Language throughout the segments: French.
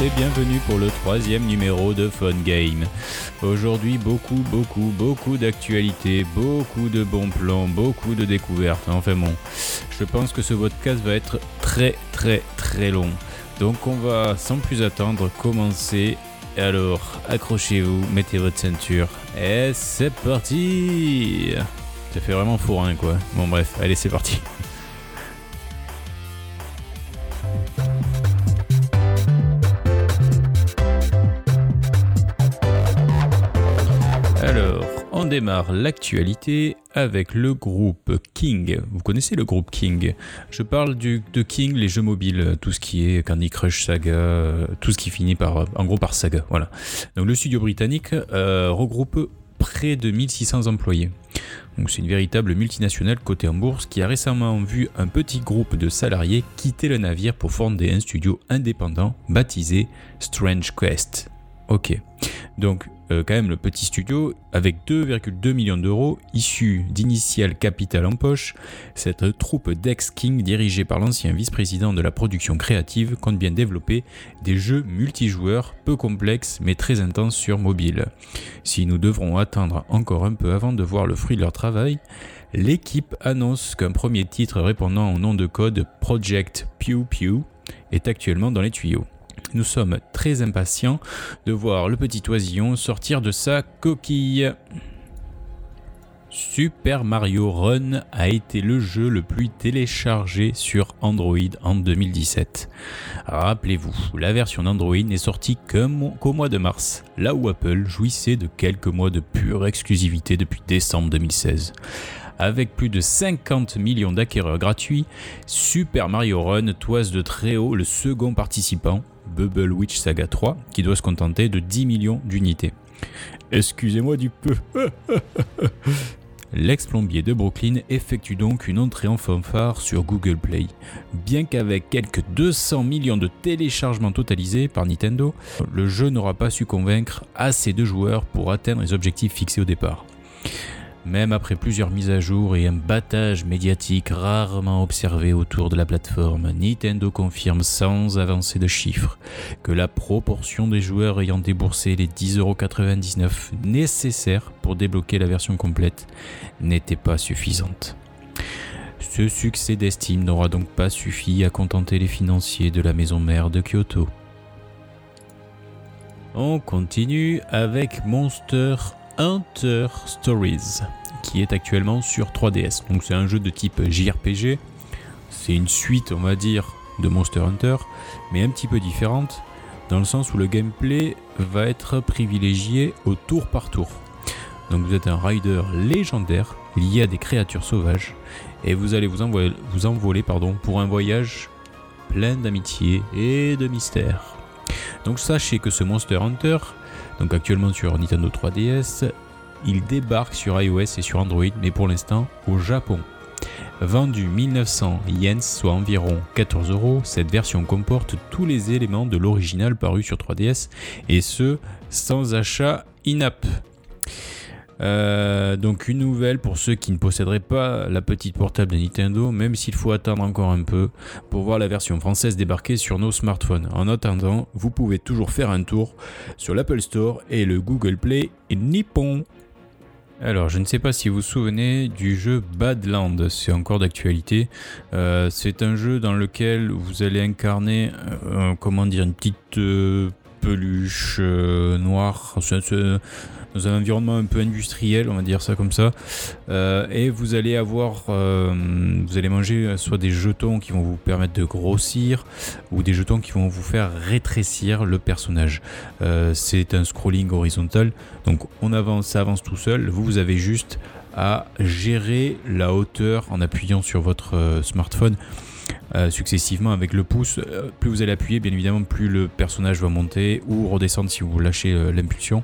Et bienvenue pour le troisième numéro de Fun Game. Aujourd'hui, beaucoup, beaucoup, beaucoup d'actualités, beaucoup de bons plans, beaucoup de découvertes. Enfin bon, je pense que ce podcast va être très, très, très long. Donc on va sans plus attendre commencer. Alors, accrochez-vous, mettez votre ceinture et c'est parti Ça fait vraiment fourrin quoi. Bon bref, allez c'est parti. Démarre l'actualité avec le groupe King. Vous connaissez le groupe King? Je parle de King, les jeux mobiles, tout ce qui est Candy Crush Saga, euh, tout ce qui finit par, en gros par Saga. Voilà. Donc le studio britannique euh, regroupe près de 1600 employés. Donc c'est une véritable multinationale cotée en bourse qui a récemment vu un petit groupe de salariés quitter le navire pour fonder un studio indépendant baptisé Strange Quest. Ok. Donc euh, quand même le petit studio, avec 2,2 millions d'euros issus d'initial capital en poche, cette troupe d'ex-King dirigée par l'ancien vice-président de la production créative compte bien développer des jeux multijoueurs peu complexes mais très intenses sur mobile. Si nous devrons attendre encore un peu avant de voir le fruit de leur travail, l'équipe annonce qu'un premier titre répondant au nom de code Project Pew Pew est actuellement dans les tuyaux nous sommes très impatients de voir le petit oisillon sortir de sa coquille. Super Mario Run a été le jeu le plus téléchargé sur Android en 2017. Rappelez-vous, la version d'Android n'est sortie qu'au mois de mars, là où Apple jouissait de quelques mois de pure exclusivité depuis décembre 2016. Avec plus de 50 millions d'acquéreurs gratuits, Super Mario Run toise de très haut le second participant, Bubble Witch Saga 3, qui doit se contenter de 10 millions d'unités. Excusez-moi du peu. L'ex-plombier de Brooklyn effectue donc une entrée en fanfare sur Google Play. Bien qu'avec quelques 200 millions de téléchargements totalisés par Nintendo, le jeu n'aura pas su convaincre assez de joueurs pour atteindre les objectifs fixés au départ. Même après plusieurs mises à jour et un battage médiatique rarement observé autour de la plateforme, Nintendo confirme sans avancer de chiffres que la proportion des joueurs ayant déboursé les 10,99€ nécessaires pour débloquer la version complète n'était pas suffisante. Ce succès d'estime n'aura donc pas suffi à contenter les financiers de la maison mère de Kyoto. On continue avec Monster Hunter Stories, qui est actuellement sur 3DS. Donc c'est un jeu de type JRPG. C'est une suite, on va dire, de Monster Hunter, mais un petit peu différente, dans le sens où le gameplay va être privilégié au tour par tour. Donc vous êtes un rider légendaire lié à des créatures sauvages, et vous allez vous envoler, vous envoler pardon, pour un voyage plein d'amitié et de mystère. Donc sachez que ce Monster Hunter donc actuellement sur Nintendo 3DS. Il débarque sur iOS et sur Android, mais pour l'instant au Japon. Vendu 1900 yens, soit environ 14 euros, cette version comporte tous les éléments de l'original paru sur 3DS, et ce, sans achat in-app. Euh, donc une nouvelle pour ceux qui ne posséderaient pas la petite portable de Nintendo, même s'il faut attendre encore un peu pour voir la version française débarquer sur nos smartphones. En attendant, vous pouvez toujours faire un tour sur l'Apple Store et le Google Play Nippon. Alors, je ne sais pas si vous vous souvenez du jeu Badland, c'est encore d'actualité. Euh, c'est un jeu dans lequel vous allez incarner, euh, comment dire, une petite peluche noire dans un environnement un peu industriel, on va dire ça comme ça. Euh, et vous allez avoir, euh, vous allez manger soit des jetons qui vont vous permettre de grossir, ou des jetons qui vont vous faire rétrécir le personnage. Euh, c'est un scrolling horizontal, donc on avance, ça avance tout seul. Vous, vous avez juste à gérer la hauteur en appuyant sur votre smartphone. Euh, successivement avec le pouce. Euh, plus vous allez appuyer, bien évidemment, plus le personnage va monter ou redescendre si vous lâchez euh, l'impulsion.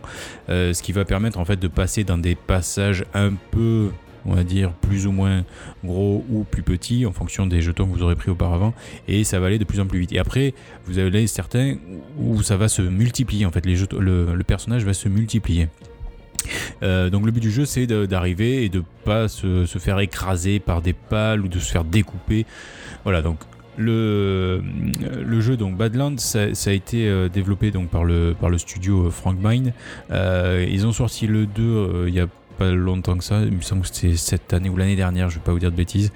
ce qui va permettre en fait de passer dans des passages un peu on va dire plus ou moins gros ou plus petits en fonction des jetons que vous aurez pris auparavant et ça va aller de plus en plus vite et après vous avez certains où ça va se multiplier en fait les le, personnage va se multiplier donc le but du jeu c'est d'arriver et de pas se, faire écraser par des pales ou de se faire découper voilà, donc le, jeu donc Badlands, ça, a été euh, développé par le, studio Frank Mine. Euh, ils ont sorti le 2 euh, il y a pas longtemps que ça, il me semble que c'était cette année ou l'année dernière, je vais pas vous dire de bêtises.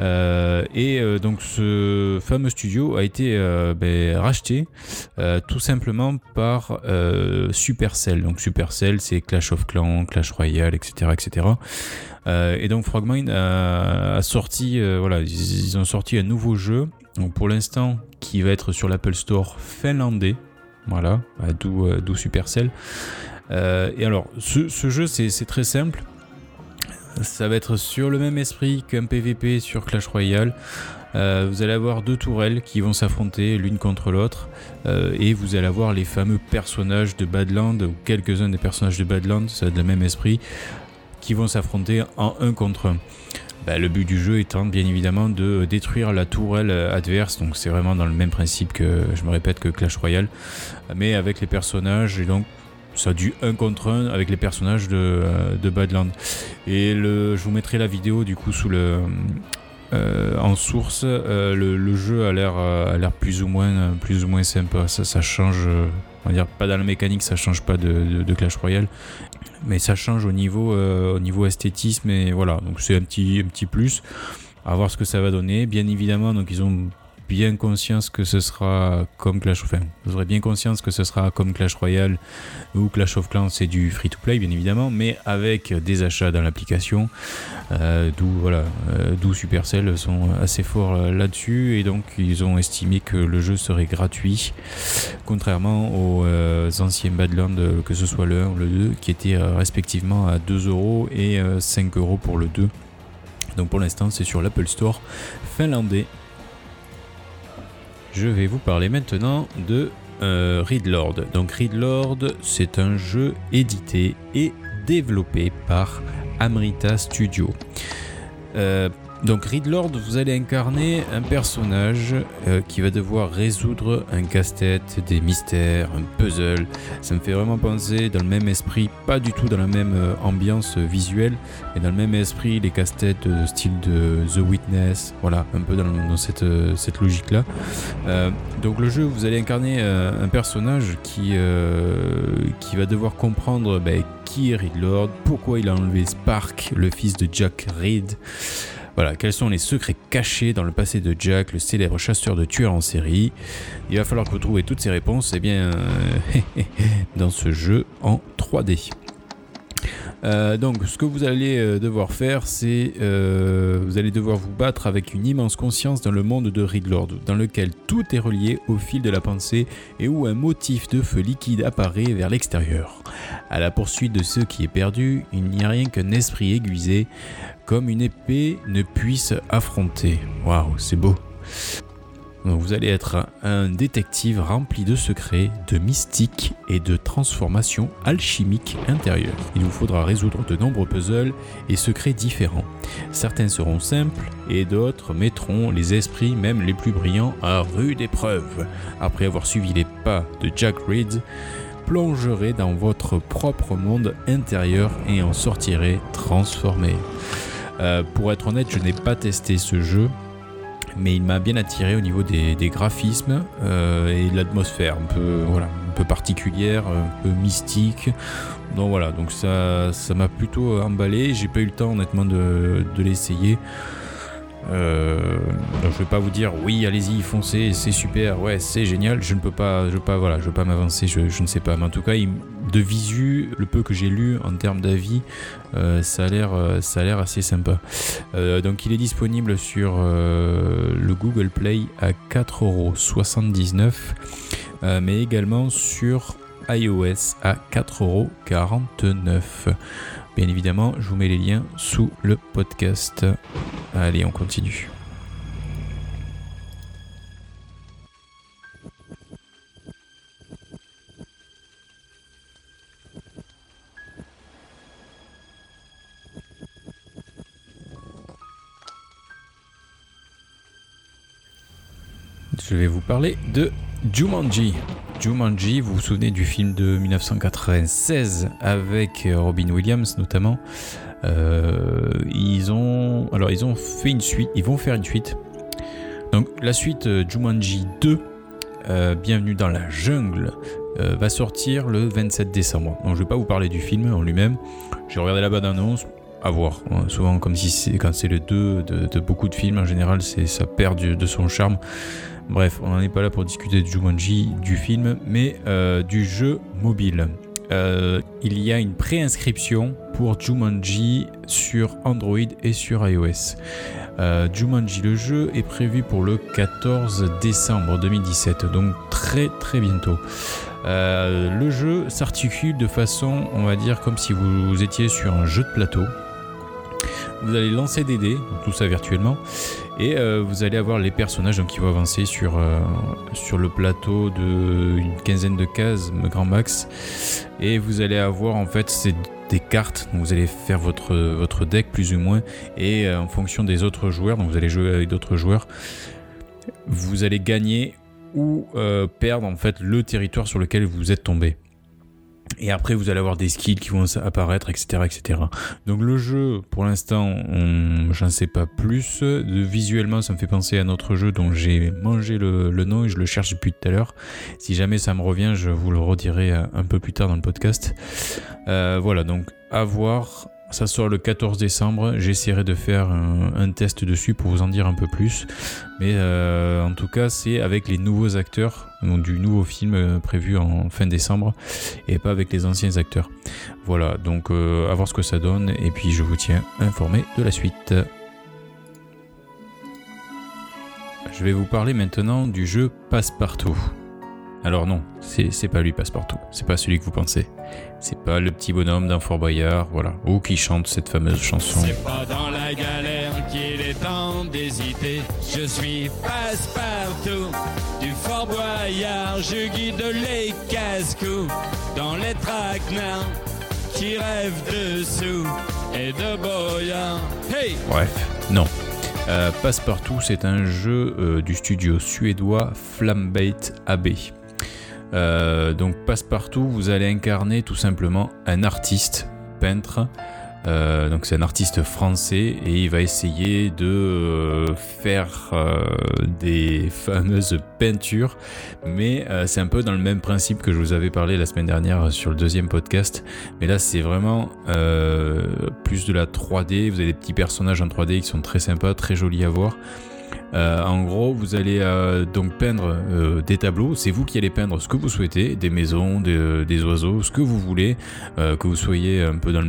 Euh, et euh, donc ce fameux studio a été euh, ben, racheté tout simplement par Supercell. Donc Supercell, c'est Clash of Clans, Clash Royale, etc., etc. Et donc Frogmind a, sorti, voilà, ils, ont sorti un nouveau jeu. Donc pour l'instant, qui va être sur l'Apple Store finlandais. Voilà, d'où Supercell. Euh, et alors, ce, jeu, c'est très simple. Ça va être sur le même esprit qu'un PVP sur Clash Royale. Euh, vous allez avoir deux tourelles qui vont s'affronter l'une contre l'autre. Euh, et vous allez avoir les fameux personnages de Badland, ou quelques-uns des personnages de Badland, ça va être le même esprit, qui vont s'affronter en un contre un. Bah, le but du jeu étant bien évidemment de détruire la tourelle adverse, donc c'est vraiment dans le même principe que, je me répète, que Clash Royale, mais avec les personnages, et donc ça du 1 contre 1 avec les personnages de, euh, de Badland. Et le, je vous mettrai la vidéo du coup sous le... euh, en source, Euh, le, jeu a l'air a l'air plus ou moins plus ou moins sympa. Ça, ça change, on va dire pas dans la mécanique, ça change pas de, de- Clash Royale, mais ça change au niveau au niveau esthétisme et voilà. Donc c'est un petit un petit plus. À voir ce que ça va donner. Bien évidemment, donc ils ont bien conscience que ce sera comme Clash enfin, vous bien que ce sera comme Clash Royale ou Clash of Clans, c'est du free to play bien évidemment, mais avec des achats dans l'application. Euh, d'où voilà, euh, d'où Supercell sont assez forts euh, là-dessus et donc ils ont estimé que le jeu serait gratuit, contrairement aux anciens Badlands, que ce soit le 1 ou le 2, qui étaient respectivement à 2 euros et euh, 5 euros pour le 2. Donc pour l'instant, c'est sur l'Apple Store finlandais. Je vais vous parler maintenant de euh, Readlord. Donc Readlord, c'est un jeu édité et développé par Amrita Studio. Euh, donc Readlord, vous allez incarner un personnage euh, qui va devoir résoudre un casse-tête, des mystères, un puzzle. Ça me fait vraiment penser dans le même esprit, pas du tout dans la même euh, ambiance euh, visuelle, mais dans le même esprit, les casse-têtes de style de The Witness, voilà, un peu dans, cette, euh, cette logique-là. Euh, donc le jeu, vous allez incarner euh, un personnage qui, euh, qui va devoir comprendre ben, qui est Reedlord, pourquoi il a enlevé Spark, le fils de Jack Reed. Voilà, quels sont les secrets cachés dans le passé de Jack, le célèbre chasseur de tueurs en série? Il va falloir que vous trouviez toutes ces réponses eh bien, euh, dans ce jeu en 3D. Euh, donc, ce que vous allez euh, devoir faire, c'est vous allez devoir vous battre avec une immense conscience dans le monde de Reedlord, dans lequel tout est relié au fil de la pensée et où un motif de feu liquide apparaît vers l'extérieur. À la poursuite de ce qui est perdu, il n'y a rien qu'un esprit aiguisé, comme une épée ne puisse affronter. Waouh, c'est beau. Vous allez être un détective rempli de secrets, de mystiques et de transformations alchimiques intérieures. Il vous faudra résoudre de nombreux puzzles et secrets différents. Certains seront simples et d'autres mettront les esprits, même les plus brillants, à rude épreuve. Après avoir suivi les pas de Jack Reed, plongerez dans votre propre monde intérieur et en sortirez transformé. Euh, pour être honnête, je n'ai pas testé ce jeu, mais il m'a bien attiré au niveau des, graphismes euh, et de l'atmosphère, un peu, voilà, un peu particulière, un peu mystique. Donc voilà, donc ça, ça m'a plutôt emballé. J'ai pas eu le temps honnêtement de, de l'essayer. Euh, donc je vais pas vous dire oui allez-y foncez c'est super ouais c'est génial. Je ne peux pas je pas voilà je pas m'avancer je, ne sais pas. Mais en tout cas de visu le peu que j'ai lu en termes d'avis euh, ça a l'air euh, ça a l'air assez sympa. Donc il est disponible sur le Google Play à 4,79€ euh, mais également sur iOS à 4,49€. Bien évidemment, je vous mets les liens sous le podcast. Allez, on continue. Je vais vous parler de Jumanji. Jumanji, vous vous souvenez du film de 1996 avec euh, Robin Williams notamment. Euh, ils ont, alors ils ont fait une suite, ils vont faire une suite. Donc la suite Jumanji 2, Bienvenue dans la jungle, va sortir le 27 décembre. Donc je vais pas vous parler du film en lui-même. J'ai regardé la bande-annonce, à voir. Hein. Souvent, comme si quand c'est le 2 de, beaucoup de films, en général, ça perd de son charme. Bref, on n'est pas là pour discuter de Jumanji, du film, mais euh, du jeu mobile. Euh, il y a une préinscription pour Jumanji sur Android et sur iOS. Euh, Jumanji, le jeu, est prévu pour le 14 décembre 2017, donc très très bientôt. le jeu s'articule de façon, on va dire, comme si vous étiez sur un jeu de plateau. Vous allez lancer des dés, tout ça virtuellement, et euh, vous allez avoir les personnages qui vont avancer sur, euh, sur le plateau de une quinzaine de cases, grand max. Et vous allez avoir en fait des cartes, donc vous allez faire votre, votre deck plus ou moins, et euh, en fonction des autres joueurs, donc vous allez jouer avec d'autres joueurs, vous allez gagner ou perdre en fait le territoire sur lequel vous êtes tombé. Et après, vous allez avoir des skills qui vont apparaître, etc., etc. Donc le jeu, pour l'instant, j'en sais pas plus. visuellement, ça me fait penser à notre jeu dont j'ai mangé le, nom et je le cherche depuis tout à l'heure. Si jamais ça me revient, je vous le redirai un peu plus tard dans le podcast. Euh, voilà, donc à voir. Ça sort le 14 décembre. J'essaierai de faire un, test dessus pour vous en dire un peu plus. Mais euh, en tout cas, c'est avec les nouveaux acteurs du nouveau film euh, prévu en fin décembre et pas avec les anciens acteurs. Voilà, donc euh, à voir ce que ça donne. Et puis je vous tiens informé de la suite. Je vais vous parler maintenant du jeu Passepartout. Alors non, c'est pas lui Passepartout, c'est pas celui que vous pensez. C'est pas le petit bonhomme d'un Fort Boyard, voilà, ou qui chante cette fameuse chanson. C'est pas dans la galère qu'il est temps d'hésiter. Je suis Passepartout du Fort Boyard, je guide les casse-cou dans les traquenards qui rêvent de sous et de boyards. Hey! Bref, non. Euh, Passepartout, c'est un jeu euh, du studio suédois Flambait AB. Euh, donc passe-partout, vous allez incarner tout simplement un artiste peintre. Euh, donc c'est un artiste français et il va essayer de euh, faire des fameuses peintures, mais c'est un peu dans le même principe que je vous avais parlé la semaine dernière sur le deuxième podcast. Mais là c'est vraiment plus de la 3D. Vous avez des petits personnages en 3D qui sont très sympas, très jolis à voir. Euh, en gros, vous allez euh, donc peindre euh, des tableaux. C'est vous qui allez peindre ce que vous souhaitez, des maisons, des, oiseaux, ce que vous voulez, que vous soyez un peu dans le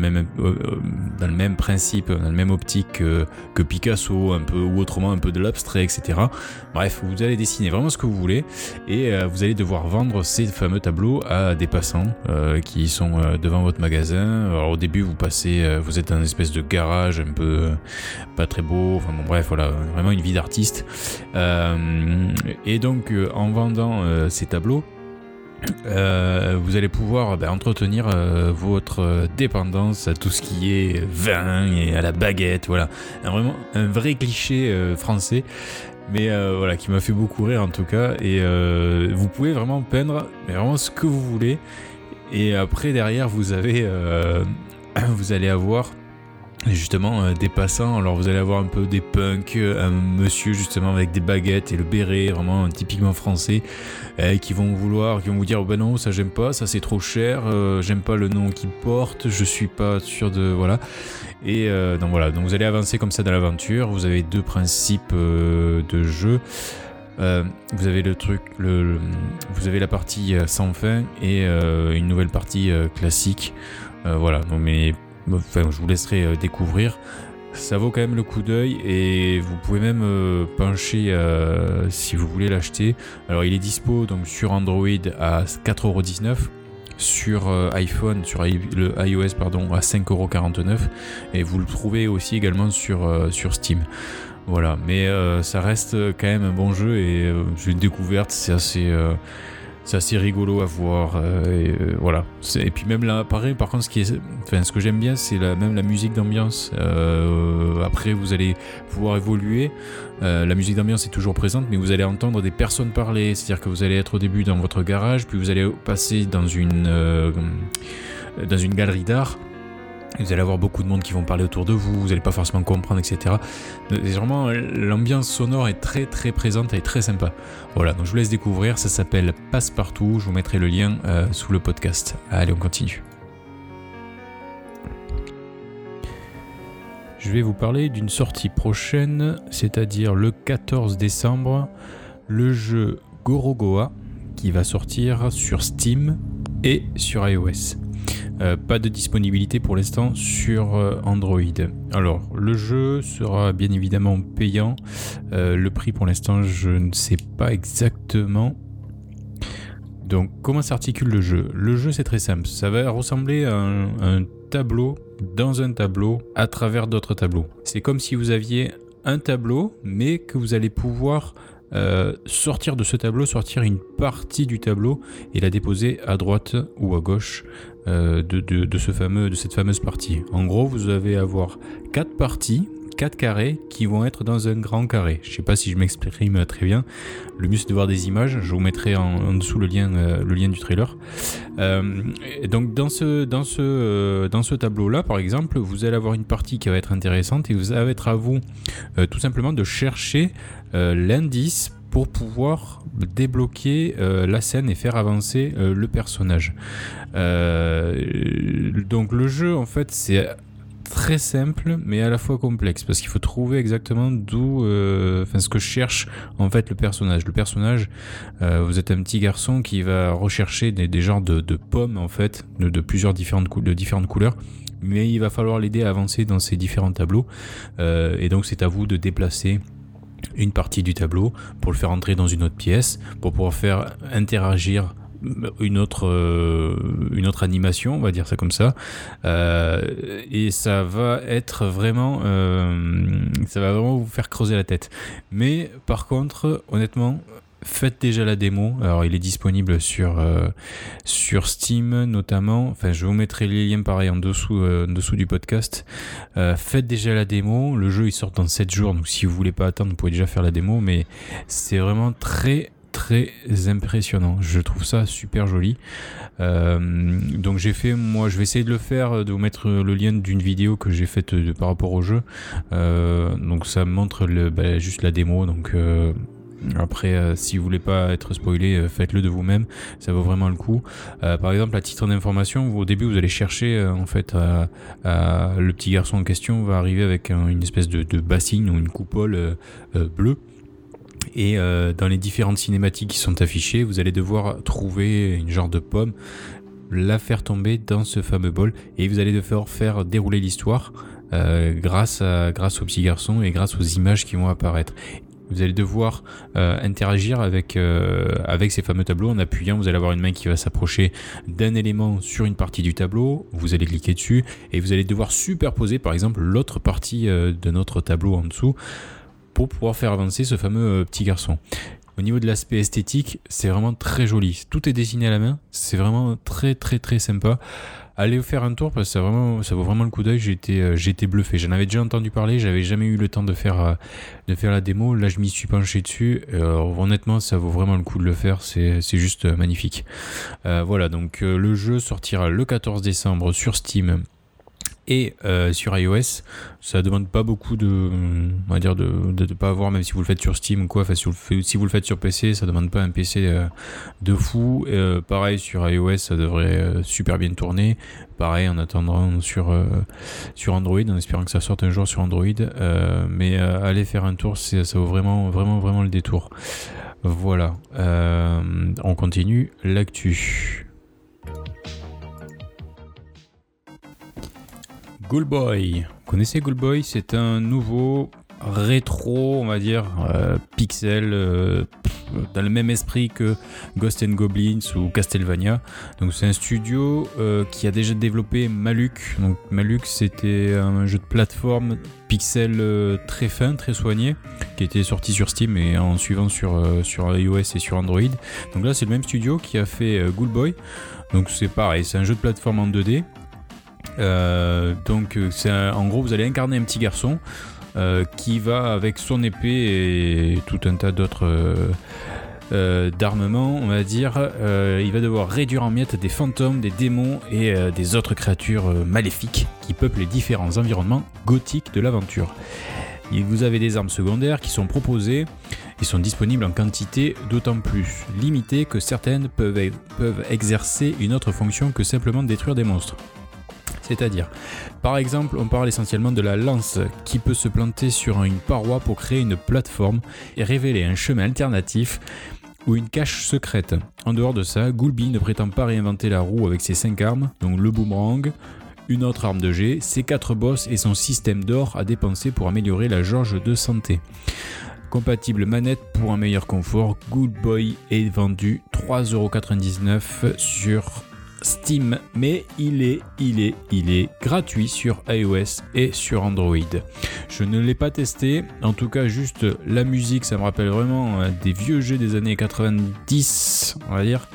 même principe, dans le même optique que, Picasso, un peu ou autrement un peu de l'abstrait, etc. Bref, vous allez dessiner vraiment ce que vous voulez et vous allez devoir vendre ces fameux tableaux à des passants qui sont devant votre magasin. Au début, vous passez, vous êtes dans une espèce de garage un peu pas très beau. Enfin bon, bref, voilà, vraiment une vie d'artiste euh, et donc, euh, en vendant euh, ces tableaux, vous allez pouvoir ben, entretenir votre dépendance à tout ce qui est vin et à la baguette, voilà. vraiment un vrai cliché français, mais voilà, qui m'a fait beaucoup rire en tout cas. Et vous pouvez vraiment peindre mais vraiment ce que vous voulez. Et après, derrière, vous avez, vous allez avoir justement euh, des passants. Alors vous allez avoir un peu des punks, euh, un monsieur justement avec des baguettes et le béret, vraiment typiquement français, euh, qui vont vouloir, qui vont vous dire ben non ça j'aime pas, ça c'est trop cher, j'aime pas le nom qu'il porte, je suis pas sûr de voilà. Et donc voilà, donc vous allez avancer comme ça dans l'aventure. Vous avez deux principes de jeu. vous avez le truc, vous avez la partie sans fin et une nouvelle partie classique. voilà, donc mais Enfin, je vous laisserai euh, découvrir. Ça vaut quand même le coup d'œil et vous pouvez même euh, pencher euh, si vous voulez l'acheter. Alors il est dispo donc sur Android à 4,19€ sur iPhone, sur le iOS pardon, à 5,49€ et vous le trouvez aussi également sur, sur Steam. Voilà, mais ça reste quand même un bon jeu et j'ai une découverte, c'est assez c'est assez rigolo à voir. Euh, et, euh, voilà. Puis même là, pareil, par contre, ce, qui est, ce que j'aime bien, c'est la, même la musique d'ambiance. Euh, après, vous allez pouvoir évoluer. la musique d'ambiance est toujours présente, mais vous allez entendre des personnes parler. C'est-à-dire que vous allez être au début dans votre garage, puis vous allez passer dans une, dans une galerie d'art Vous allez avoir beaucoup de monde qui vont parler autour de vous, vous n'allez pas forcément comprendre, etc. Vraiment, l'ambiance sonore est très très présente et très sympa. Voilà, donc je vous laisse découvrir, ça s'appelle Passe-Partout, je vous mettrai le lien euh, sous le podcast. Allez, on continue. Je vais vous parler d'une sortie prochaine, c'est-à-dire le 14 décembre, le jeu Gorogoa qui va sortir sur Steam et sur iOS. Euh, pas de disponibilité pour l'instant sur euh, Android. Alors, le jeu sera bien évidemment payant. Euh, le prix pour l'instant, je ne sais pas exactement. Donc, comment s'articule le jeu? Le jeu, c'est très simple. Ça va ressembler à un tableau dans un tableau à travers d'autres tableaux. C'est comme si vous aviez un tableau, mais que vous allez pouvoir sortir de ce tableau, sortir une partie du tableau et la déposer à droite ou à gauche euh, de, ce fameux, de cette fameuse partie. En gros, vous allez avoir quatre parties 4 carrés qui vont être dans un grand carré. Je sais pas si je m'exprime très bien. Le mieux c'est de voir des images. Je vous mettrai en, dessous le lien, euh, le lien du trailer. Euh, donc dans ce, dans ce, dans ce tableau-là, par exemple, vous allez avoir une partie qui va être intéressante et vous allez être à vous tout simplement de chercher l'indice pour pouvoir débloquer la scène et faire avancer le personnage. donc le jeu en fait c'est très simple mais à la fois complexe parce qu'il faut trouver exactement d'où euh, enfin ce que cherche en fait le personnage le personnage euh, vous êtes un petit garçon qui va rechercher des, genres de, pommes en fait de, plusieurs différentes, couleurs mais il va falloir l'aider à avancer dans ces différents tableaux euh, et donc c'est à vous de déplacer une partie du tableau pour le faire entrer dans une autre pièce pour pouvoir faire interagir une autre, euh, une autre animation, on va dire ça comme ça. Euh, et ça va être vraiment, euh, ça va vraiment vous faire creuser la tête. Mais par contre, honnêtement, faites déjà la démo. Alors, il est disponible sur, sur Steam notamment. Enfin, je vous mettrai les liens pareil en dessous, dessous du podcast. faites déjà la démo. Le jeu il sort dans 7 jours, donc si vous voulez pas attendre, vous pouvez déjà faire la démo. Mais c'est vraiment très très impressionnant. Je trouve ça super joli. Euh, donc j'ai fait, moi je vais essayer de le faire, de vous mettre le lien d'une vidéo que j'ai faite par rapport au jeu. Euh, donc ça montre bah, juste la démo. Donc euh, après, si vous voulez pas être spoilé, faites-le de vous-même. Ça vaut vraiment le coup. par exemple, à titre d'information, au début, vous allez chercher en fait le petit garçon en question va arriver avec une espèce de, bassine ou une coupole bleue. Et euh, dans les différentes cinématiques qui sont affichées, vous allez devoir trouver une genre de pomme, la faire tomber dans ce fameux bol, et vous allez devoir faire dérouler l'histoire euh, grâce, grâce au petit garçon et grâce aux images qui vont apparaître. Vous allez devoir euh, interagir avec, avec ces fameux tableaux en appuyant. Vous allez avoir une main qui va s'approcher d'un élément sur une partie du tableau. Vous allez cliquer dessus et vous allez devoir superposer par exemple l'autre partie de notre tableau en dessous pour pouvoir faire avancer ce fameux euh, petit garçon. Au niveau de l'aspect esthétique, c'est vraiment très joli. Tout est dessiné à la main, c'est vraiment très très très sympa. Allez faire un tour parce que ça, vaut vraiment le coup d'œil. J'ai euh, été, bluffé. J'en avais déjà entendu parler, j'avais jamais eu le temps de faire, euh, de faire la démo. Là, je m'y suis penché dessus. honnêtement, ça vaut vraiment le coup de le faire. C'est juste magnifique. voilà, donc le jeu sortira le 14 décembre sur Steam et euh, sur iOS, ça demande pas beaucoup de, on va dire de, de, pas avoir, même si vous le faites sur Steam ou quoi. Enfin, si vous, le, faites sur PC, ça demande pas un PC euh, de fou. Euh, pareil sur iOS, ça devrait super bien tourner. Pareil en attendant sur sur Android, en espérant que ça sorte un jour sur Android. mais allez faire un tour, ça vaut vraiment vraiment vraiment le détour. Voilà. on continue l'actu. Ghoulboy. Vous connaissez Ghoulboy C'est un nouveau rétro, on va dire, euh, pixel, euh, dans le même esprit que Ghost and Goblins ou Castlevania. Donc c'est un studio euh, qui a déjà développé Maluk. Donc Maluk c'était un jeu de plateforme pixel très fin, très soigné, qui était sorti sur Steam et en suivant sur, sur iOS et sur Android. Donc là c'est le même studio qui a fait Ghoulboy. Donc c'est pareil, c'est un jeu de plateforme en 2D euh, donc, c'est en gros, vous allez incarner un petit garçon euh, qui va avec son épée et tout un tas d'autres. euh, d'armement, on va dire, euh, il va devoir réduire en miettes des fantômes, des démons et euh, des autres créatures maléfiques qui peuplent les différents environnements gothiques de l'aventure. Vous avez des armes secondaires qui sont proposées et sont disponibles en quantité d'autant plus limitée que certaines peuvent exercer une autre fonction que simplement détruire des monstres. C'est-à-dire, par exemple, on parle essentiellement de la lance qui peut se planter sur une paroi pour créer une plateforme et révéler un chemin alternatif ou une cache secrète. En dehors de ça, Goulby ne prétend pas réinventer la roue avec ses 5 armes, donc le boomerang, une autre arme de G, ses 4 boss et son système d'or à dépenser pour améliorer la jauge de santé. Compatible manette pour un meilleur confort, Good Boy est vendu 3,99€ sur Steam, mais il est, il est, il est gratuit sur iOS et sur Android. Je ne l'ai pas testé, en tout cas juste la musique, ça me rappelle vraiment euh, des vieux jeux des années 90, on va dire.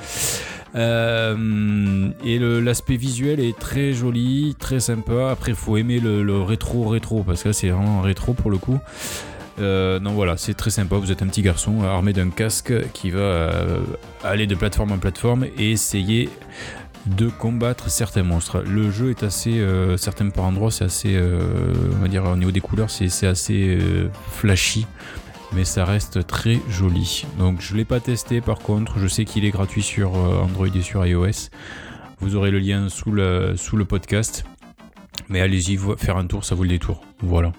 Euh, et l'aspect visuel est très joli, très sympa. Après, il faut aimer le, rétro rétro parce que c'est vraiment rétro pour le coup. Euh, non voilà, c'est très sympa. Vous êtes un petit garçon armé d'un casque qui va aller de plateforme en plateforme et essayer de combattre certains monstres. Le jeu est assez, euh, certains par endroits, c'est assez, euh, on va dire au niveau des couleurs, c'est assez euh, flashy, mais ça reste très joli. Donc je l'ai pas testé par contre, je sais qu'il est gratuit sur Android et sur iOS. Vous aurez le lien sous le, sous le podcast. Mais allez-y faire un tour, ça vaut le détour. Voilà.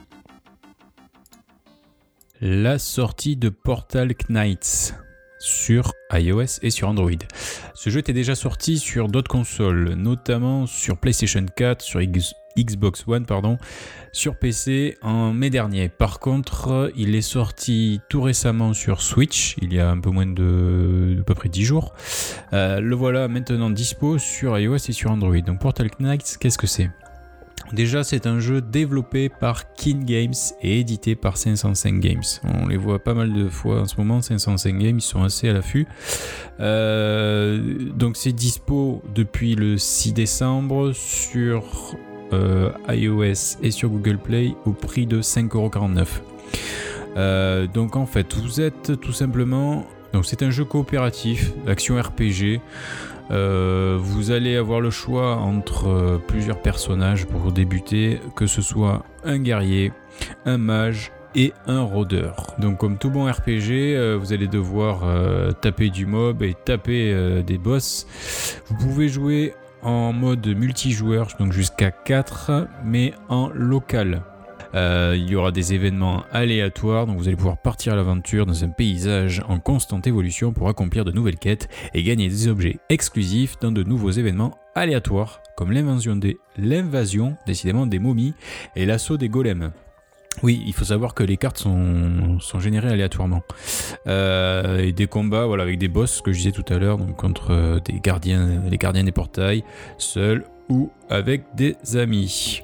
La sortie de Portal Knights sur iOS et sur Android. Ce jeu était déjà sorti sur d'autres consoles, notamment sur PlayStation 4, sur Xbox One, pardon, sur PC en mai dernier. Par contre, il est sorti tout récemment sur Switch, il y a un peu moins de, peu près 10 jours. Euh, le voilà maintenant dispo sur iOS et sur Android. Donc Portal Knights, qu'est-ce que c'est? Déjà, c'est un jeu développé par King Games et édité par 505 Games. On les voit pas mal de fois en ce moment, 505 Games, ils sont assez à l'affût. Euh, donc, c'est dispo depuis le 6 décembre sur euh, iOS et sur Google Play au prix de 5,49€. Euh, donc, en fait, vous êtes tout simplement. Donc, c'est un jeu coopératif, action RPG. Euh, vous allez avoir le choix entre euh, plusieurs personnages pour débuter, que ce soit un guerrier, un mage et un rôdeur. Donc comme tout bon RPG, euh, vous allez devoir taper du mob et taper des boss. Vous pouvez jouer en mode multijoueur, donc jusqu'à 4, mais en local. Euh, il y aura des événements aléatoires, donc vous allez pouvoir partir à l'aventure dans un paysage en constante évolution pour accomplir de nouvelles quêtes et gagner des objets exclusifs dans de nouveaux événements aléatoires, comme l'invasion des, l'invasion décidément des momies et l'assaut des golems. Oui, il faut savoir que les cartes sont, générées aléatoirement. Euh, et des combats avec des boss, que je disais tout à l'heure, donc contre euh, des gardiens, les gardiens des portails, seuls ou avec des amis.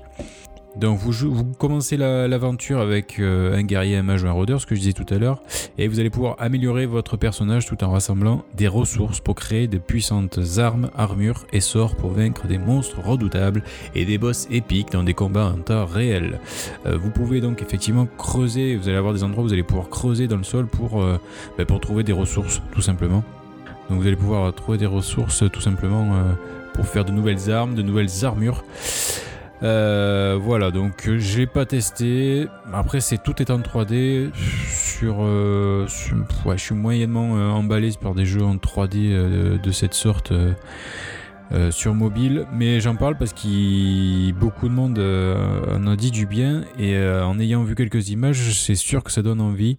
Donc vous, commencez l'aventure avec euh, un guerrier, un mage ou un rôdeur, ce que je disais tout à l'heure, et vous allez pouvoir améliorer votre personnage tout en rassemblant des ressources pour créer de puissantes armes, armures et sorts pour vaincre des monstres redoutables et des boss épiques dans des combats en temps réel. Euh, vous pouvez donc effectivement creuser, vous allez avoir des endroits où vous allez pouvoir creuser dans le sol pour, euh, ben, pour trouver des ressources tout simplement. Donc vous allez pouvoir trouver des ressources tout simplement pour faire de nouvelles armes, de nouvelles armures. Euh, voilà, donc euh, j'ai pas testé. Après, c'est tout est en 3D. Sur, euh, je suis moyennement emballé par des jeux en 3D de cette sorte. sur mobile, mais j'en parle parce que beaucoup de monde en a dit du bien et en ayant vu quelques images, c'est sûr que ça donne envie.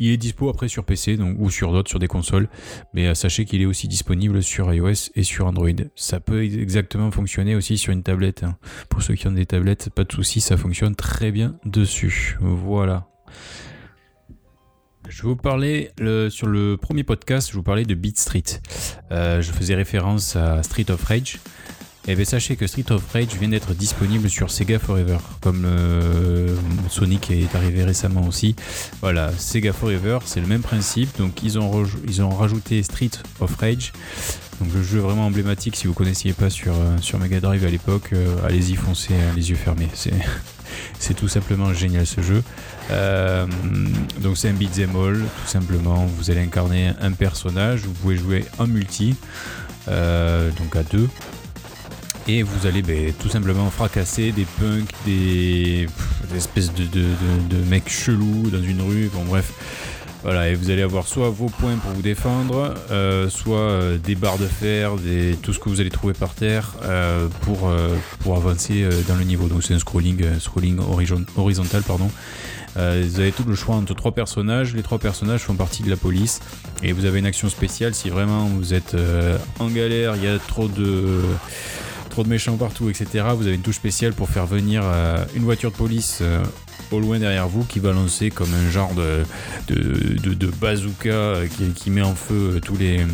Il est dispo après sur PC donc, ou sur d'autres, sur des consoles, mais euh, sachez qu'il est aussi disponible sur iOS et sur Android. Ça peut exactement fonctionner aussi sur une tablette. Hein. Pour ceux qui ont des tablettes, pas de souci, ça fonctionne très bien dessus. Voilà. Je vous parler sur le premier podcast, je vous parlais de Beat Street. Euh, je faisais référence à Street of Rage. Et eh bien sachez que Street of Rage vient d'être disponible sur Sega Forever, comme euh, Sonic est arrivé récemment aussi. Voilà, Sega Forever, c'est le même principe. Donc ils ont, ils ont rajouté Street of Rage Donc le jeu vraiment emblématique, si vous connaissiez pas sur, sur Mega Drive à l'époque, allez-y foncez les yeux fermés. C'est, c'est tout simplement génial ce jeu. donc c'est un beat'em all, tout simplement. Vous allez incarner un personnage, vous pouvez jouer en multi, donc à deux et vous allez ben, tout simplement fracasser des punks, des, espèces de, mecs chelous dans une rue, bon bref. Voilà, et vous allez avoir soit vos points pour vous défendre, euh, soit euh, des barres de fer, tout ce que vous allez trouver par terre euh, pour, pour avancer dans le niveau. Donc c'est un scrolling, scrolling horizontal. Pardon. vous avez tout le choix entre trois personnages. Les trois personnages font partie de la police. Et vous avez une action spéciale si vraiment vous êtes en galère, il y a trop de trop de méchants partout, etc. Vous avez une touche spéciale pour faire venir euh, une voiture de police euh, au loin derrière vous qui va lancer comme un genre de, bazooka euh, qui, met en feu tous les,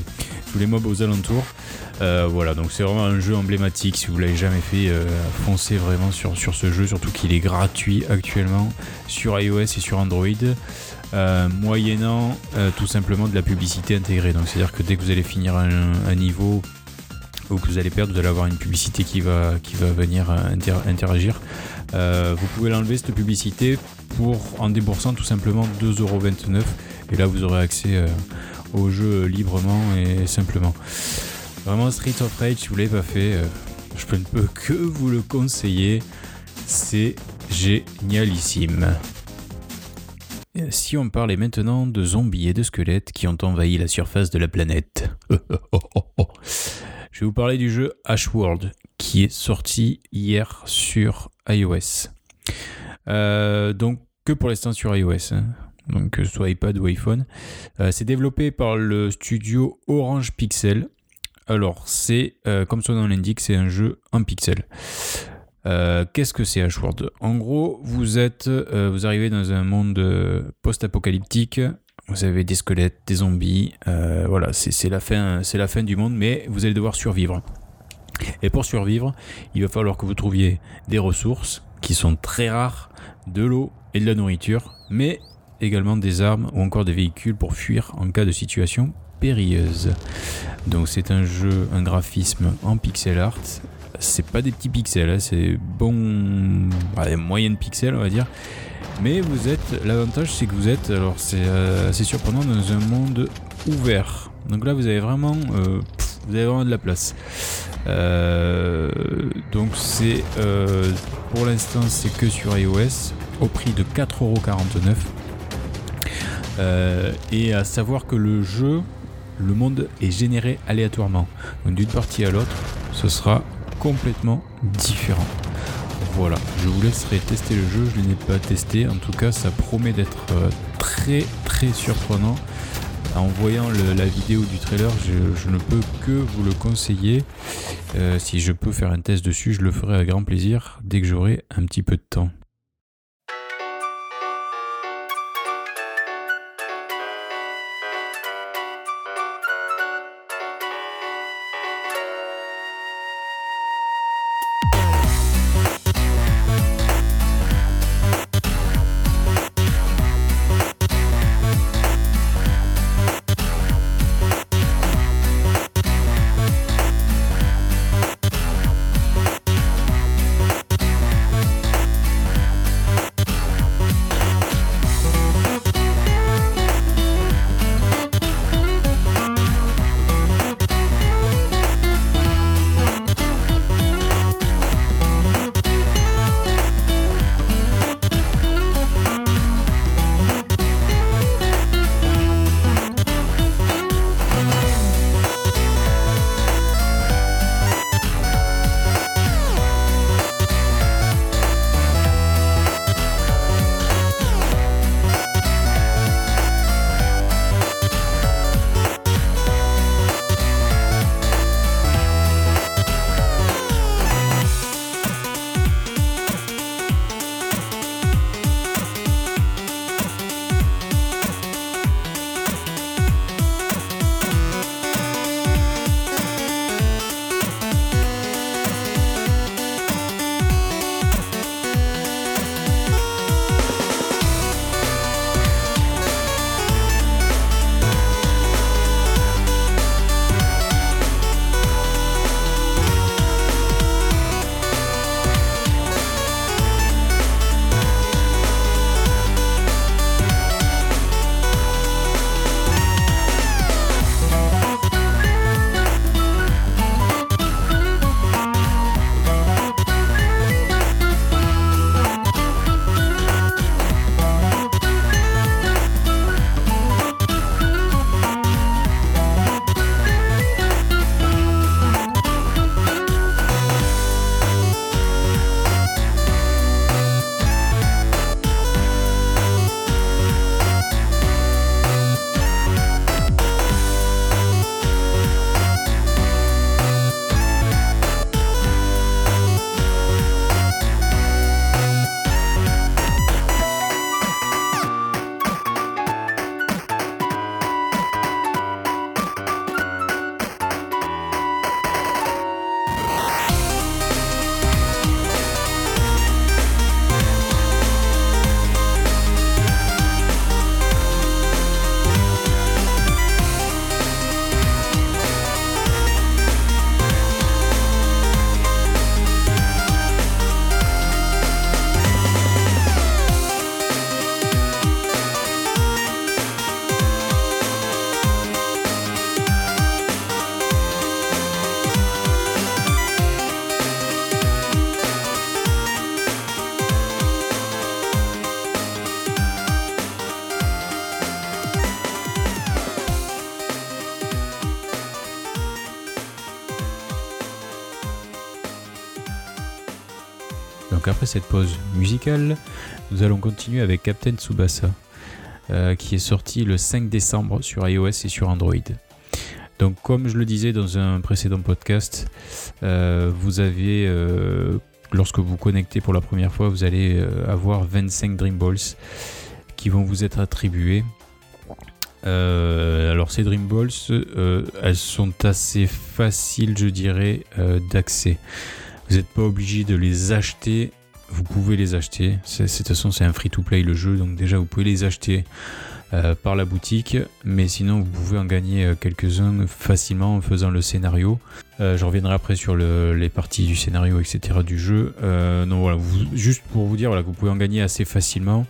tous les mobs aux alentours. voilà, donc c'est vraiment un jeu emblématique. Si vous l'avez jamais fait, foncez vraiment sur, sur ce jeu, surtout qu'il est gratuit actuellement sur iOS et sur Android. moyennant tout simplement de la publicité intégrée. Donc c'est-à-dire que dès que vous allez finir un niveau, ou que vous allez perdre, vous allez avoir une publicité qui va, qui va venir euh, interagir. Euh, vous pouvez l'enlever cette publicité pour en déboursant tout simplement 2,29€ et là vous aurez accès euh, au jeu librement et simplement. Vraiment Street of Rage si vous l'avez pas fait, je ne peux que vous le conseiller. C'est génialissime. Si on parlait maintenant de zombies et de squelettes qui ont envahi la surface de la planète. Je vais vous parler du jeu Ashworld qui est sorti hier sur iOS. Euh, donc que pour l'instant sur iOS, hein. donc que ce soit iPad ou iPhone. Euh, c'est développé par le studio Orange Pixel. Alors c'est, euh, comme son nom l'indique, c'est un jeu en pixel. Qu'est-ce que c'est Ashworld? En gros, vous êtes, vous arrivez dans un monde post-apocalyptique vous avez des squelettes, des zombies, euh, voilà, c'est la, fin, la fin du monde, mais vous allez devoir survivre. Et pour survivre, il va falloir que vous trouviez des ressources qui sont très rares, de l'eau et de la nourriture, mais également des armes ou encore des véhicules pour fuir en cas de situation périlleuse. Donc c'est un jeu, un graphisme en pixel art. C'est pas des petits pixels, hein, c'est bon, des moyennes pixels on va dire. Mais vous êtes, l'avantage c'est que vous êtes, alors c'est euh, assez surprenant, dans un monde ouvert. Donc là vous avez vraiment, euh, vous avez vraiment de la place. Euh, donc c'est, pour l'instant c'est que sur iOS, au prix de 4,49€. et à savoir que le jeu, le monde est généré aléatoirement. Donc d'une partie à l'autre, ce sera complètement différent. Voilà, je vous laisserai tester le jeu, je ne l'ai pas testé, en tout cas ça promet d'être euh, très très surprenant. En voyant la vidéo du trailer, je, ne peux que vous le conseiller. Euh, si je peux faire un test dessus, je le ferai avec grand plaisir dès que j'aurai un petit peu de temps. Après cette pause musicale, nous allons continuer avec Captain Tsubasa, euh, qui est sorti le 5 décembre sur iOS et sur Android. Donc comme je le disais dans un précédent podcast, euh, vous avez, euh, lorsque vous connectez pour la première fois, vous allez avoir 25 Dream Balls qui vont vous être attribués. alors ces Dream Balls, elles sont assez faciles, je dirais, d'accès. Vous n'êtes pas obligé de les acheter. Vous pouvez les acheter. De toute façon, c'est un free-to-play le jeu. Donc déjà, vous pouvez les acheter euh, par la boutique. Mais sinon, vous pouvez en gagner euh, quelques-uns facilement en faisant le scénario. Euh, je reviendrai après sur les parties du scénario, etc. du jeu. non, voilà, juste pour vous dire voilà, que vous pouvez en gagner assez facilement.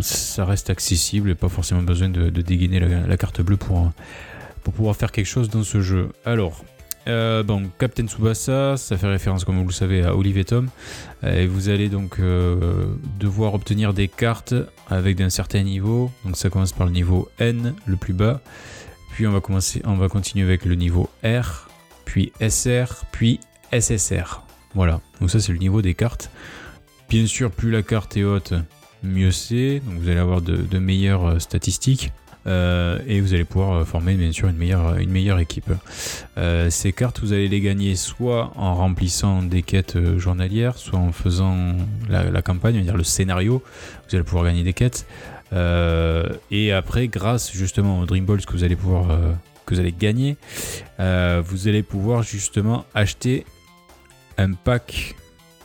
ça reste accessible et pas forcément besoin de, dégainer la, la, carte bleue pour, pour pouvoir faire quelque chose dans ce jeu. Alors, euh, bon, Captain Tsubasa, ça fait référence, comme vous le savez, à Olivier Tom. Euh, et vous allez donc euh, devoir obtenir des cartes avec d'un certain niveau. Donc ça commence par le niveau N, le plus bas. Puis on va, commencer, on va continuer avec le niveau R, puis SR, puis SSR. Voilà, donc ça c'est le niveau des cartes. Bien sûr, plus la carte est haute, mieux c'est. Donc vous allez avoir de meilleures statistiques. Euh, et vous allez pouvoir euh, former bien sûr une meilleure, une meilleure équipe. Euh, ces cartes, vous allez les gagner soit en remplissant des quêtes journalières, soit en faisant la, campagne, on va dire le scénario, vous allez pouvoir gagner des quêtes. et après, grâce justement aux Dream Balls que vous allez pouvoir que vous allez gagner, vous allez pouvoir justement acheter un pack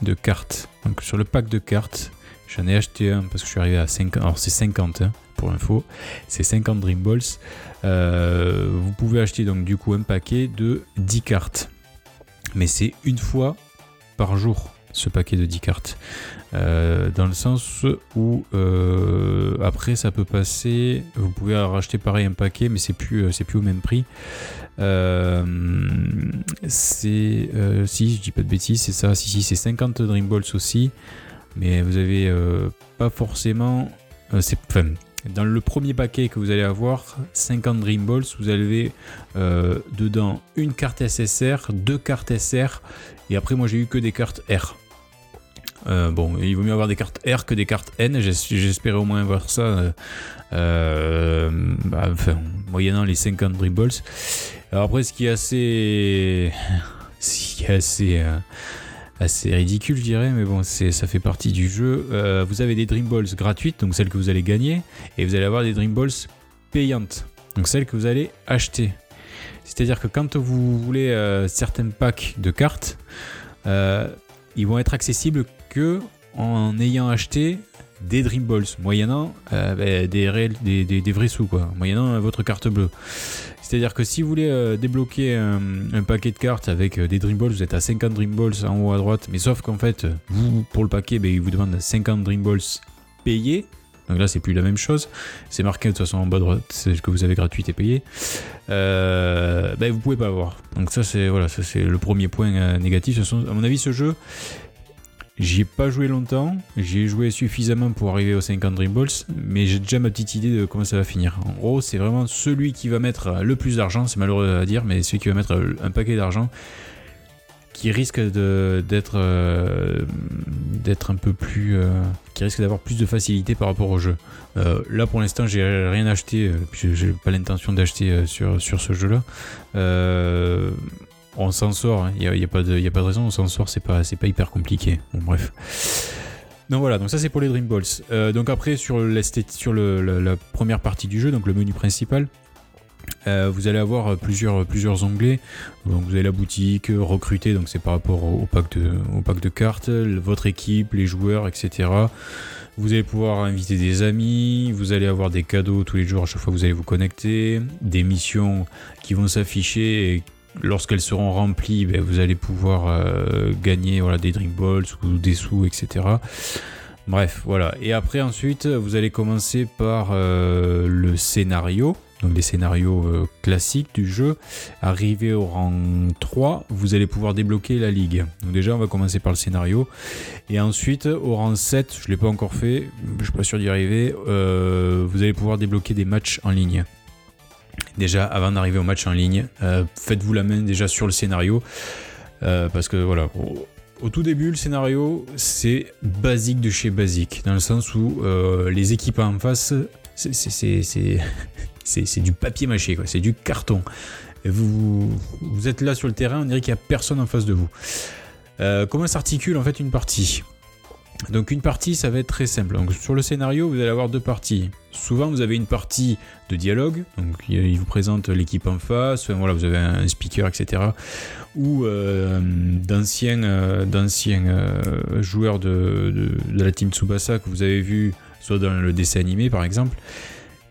de cartes. Donc sur le pack de cartes, j'en ai acheté un parce que je suis arrivé à 50. Alors c'est 50 pour info. C'est 50 Dream Balls. Euh, vous pouvez acheter donc du coup un paquet de 10 cartes. Mais c'est une fois par jour ce paquet de 10 cartes. Euh, dans le sens où euh, après ça peut passer, vous pouvez racheter pareil un paquet, mais c'est plus c'est plus au même prix. c'est si je dis pas de bêtises, c'est ça. Si si c'est 50 Dream Balls aussi, mais vous avez pas forcément. c'est dans le premier paquet que vous allez avoir, 50 Dream Balls, vous avez euh, dedans une carte SSR, deux cartes SR, et après moi j'ai eu que des cartes R. Euh, bon, il vaut mieux avoir des cartes R que des cartes N, j'espérais au moins avoir ça, euh, bah, enfin, moyennant les 50 Dream Balls. Alors après, ce qui est assez... ce qui est assez assez ridicule, je dirais, mais bon, ça fait partie du jeu. Euh, vous avez des Dream Balls gratuites, donc celles que vous allez gagner, et vous allez avoir des Dream Balls payantes, donc celles que vous allez acheter. C'est-à-dire que quand vous voulez euh, certains packs de cartes, euh, ils vont être accessibles que en ayant acheté des Dream Balls, moyennant ben, des, vrais sous, moyennant votre carte bleue. C'est-à-dire que si vous voulez euh, débloquer un, paquet de cartes avec euh, des Dream Balls, vous êtes à 50 Dream Balls en haut à droite, mais sauf qu'en fait, vous, pour le paquet, ben, il vous demande 50 Dream Balls payés. Donc là, c'est plus la même chose. C'est marqué de toute façon en bas à droite, c'est ce que vous avez gratuit et payé. Euh, ben, vous pouvez pas avoir. Donc ça, c'est voilà, le premier point euh, négatif. à mon avis, ce jeu, J'y ai pas joué longtemps, j'y ai joué suffisamment pour arriver aux 50 Dream Balls, mais j'ai déjà ma petite idée de comment ça va finir. En gros, c'est vraiment celui qui va mettre le plus d'argent, c'est malheureux à dire, mais celui qui va mettre un paquet d'argent qui risque d'être euh, d'être un peu plus euh, qui risque d'avoir plus de facilité par rapport au jeu. Euh, là pour l'instant j'ai rien acheté, j'ai pas l'intention d'acheter sur, sur ce jeu là on s'en sort, il hein. n'y a, pas de, a pas de raison, on s'en sort, c'est pas, hyper compliqué. Bref. Donc voilà, donc ça c'est pour les Dream Balls. Euh, donc après sur, la première partie du jeu, donc le menu principal, euh, vous allez avoir plusieurs, plusieurs onglets. Donc vous avez la boutique, recruter, donc c'est par rapport au, pack de, au pack de cartes, votre équipe, les joueurs, etc. Vous allez pouvoir inviter des amis, vous allez avoir des cadeaux tous les jours à chaque fois que vous allez vous connecter, des missions qui vont s'afficher et lorsqu'elles seront remplies, ben, vous allez pouvoir euh, gagner des Dream Balls ou des sous, etc. Bref, voilà. Et après, ensuite, vous allez commencer par euh, le scénario. Donc les scénarios euh, classiques du jeu. Arrivé au rang 3, vous allez pouvoir débloquer la ligue. Donc déjà, on va commencer par le scénario. Et ensuite, au rang 7, je ne l'ai pas encore fait, je suis pas sûr d'y arriver, vous allez pouvoir débloquer des matchs en ligne déjà avant d'arriver au match en ligne. Euh, faites-vous la main déjà sur le scénario. Euh, parce que voilà, au tout début, le scénario, c'est basique de chez basique, dans le sens où euh, les équipes en face, c'est du papier mâché, c'est du carton. Vous, vous êtes là sur le terrain, on dirait qu'il n'y a personne en face de vous. Comment s'articule en fait une partie? Donc une partie, ça va être très simple. Donc sur le scénario, vous allez avoir deux parties. Souvent, vous avez une partie de dialogue. Donc il vous présente l'équipe en face. voilà, vous avez un speaker, etc. Ou euh, d'anciens, euh, euh, joueurs de, la team Tsubasa que vous avez vu soit dans le dessin animé, par exemple,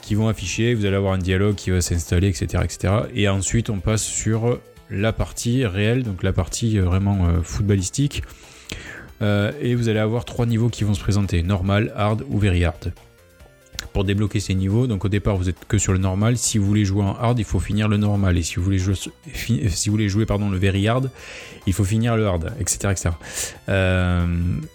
qui vont afficher. Vous allez avoir un dialogue qui va s'installer, etc., etc. Et ensuite, on passe sur la partie réelle, donc la partie vraiment footballistique euh, et vous allez avoir trois niveaux qui vont se présenter normal, hard ou very hard. Pour débloquer ces niveaux, donc au départ vous êtes que sur le normal. Si vous voulez jouer en hard, il faut finir le normal. Et si vous voulez jouer, si vous voulez jouer pardon, le very hard, il faut finir le hard, etc. Euh,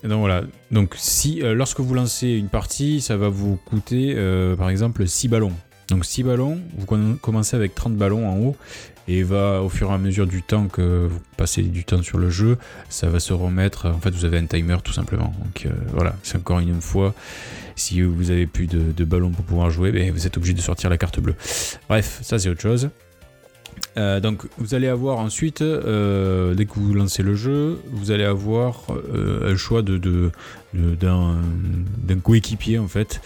donc voilà. Donc si euh, lorsque vous lancez une partie, ça va vous coûter par exemple 6 ballons. Donc 6 ballons, vous commencez avec 30 ballons en haut et va au fur et à mesure du temps que vous passez du temps sur le jeu, ça va se remettre. En fait, vous avez un timer tout simplement. Donc euh, voilà, c'est encore une fois. Si vous avez plus de, ballons pour pouvoir jouer, ben, vous êtes obligé de sortir la carte bleue. Bref, ça c'est autre chose. Euh, donc vous allez avoir ensuite, euh, dès que vous lancez le jeu, vous allez avoir euh, un choix de, d'un, coéquipier en fait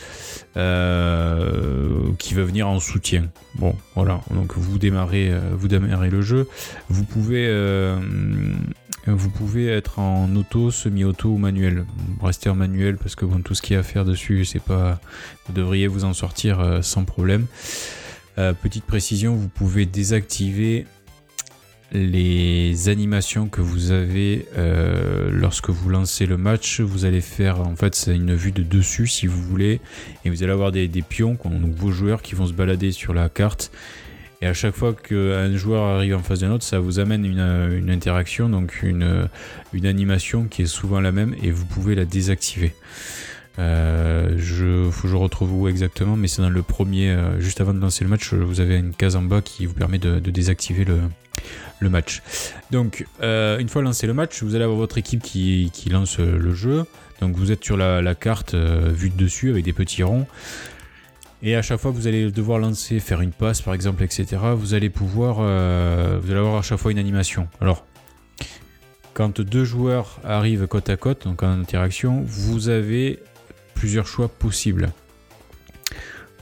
qui va venir en soutien. Bon voilà, donc vous démarrez, vous démarrez le jeu. Vous pouvez, vous pouvez être en auto, semi-auto ou manuel. Restez en manuel parce que bon, tout ce qu'il y a à faire dessus, c'est pas, vous devriez vous en sortir sans problème. Euh, petite précision, vous pouvez désactiver les animations que vous avez euh, lorsque vous lancez le match. Vous allez faire, en fait, une vue de dessus si vous voulez, et vous allez avoir des, pions, donc vos joueurs qui vont se balader sur la carte. Et à chaque fois qu'un joueur arrive en face d'un autre, ça vous amène une, interaction, donc une, une animation qui est souvent la même, et vous pouvez la désactiver. Euh, je, faut retrouve où exactement, mais c'est dans le premier, euh, juste avant de lancer le match, vous avez une case en bas qui vous permet de, désactiver le, match. Donc, euh, une fois lancé le match, vous allez avoir votre équipe qui, lance le jeu. Donc, vous êtes sur la, la carte vue de dessus avec des petits ronds. Et à chaque fois que vous allez devoir lancer, faire une passe par exemple, etc., vous allez pouvoir, vous allez avoir à chaque fois une animation. Alors, quand deux joueurs arrivent côte à côte, donc en interaction, vous avez plusieurs choix possibles.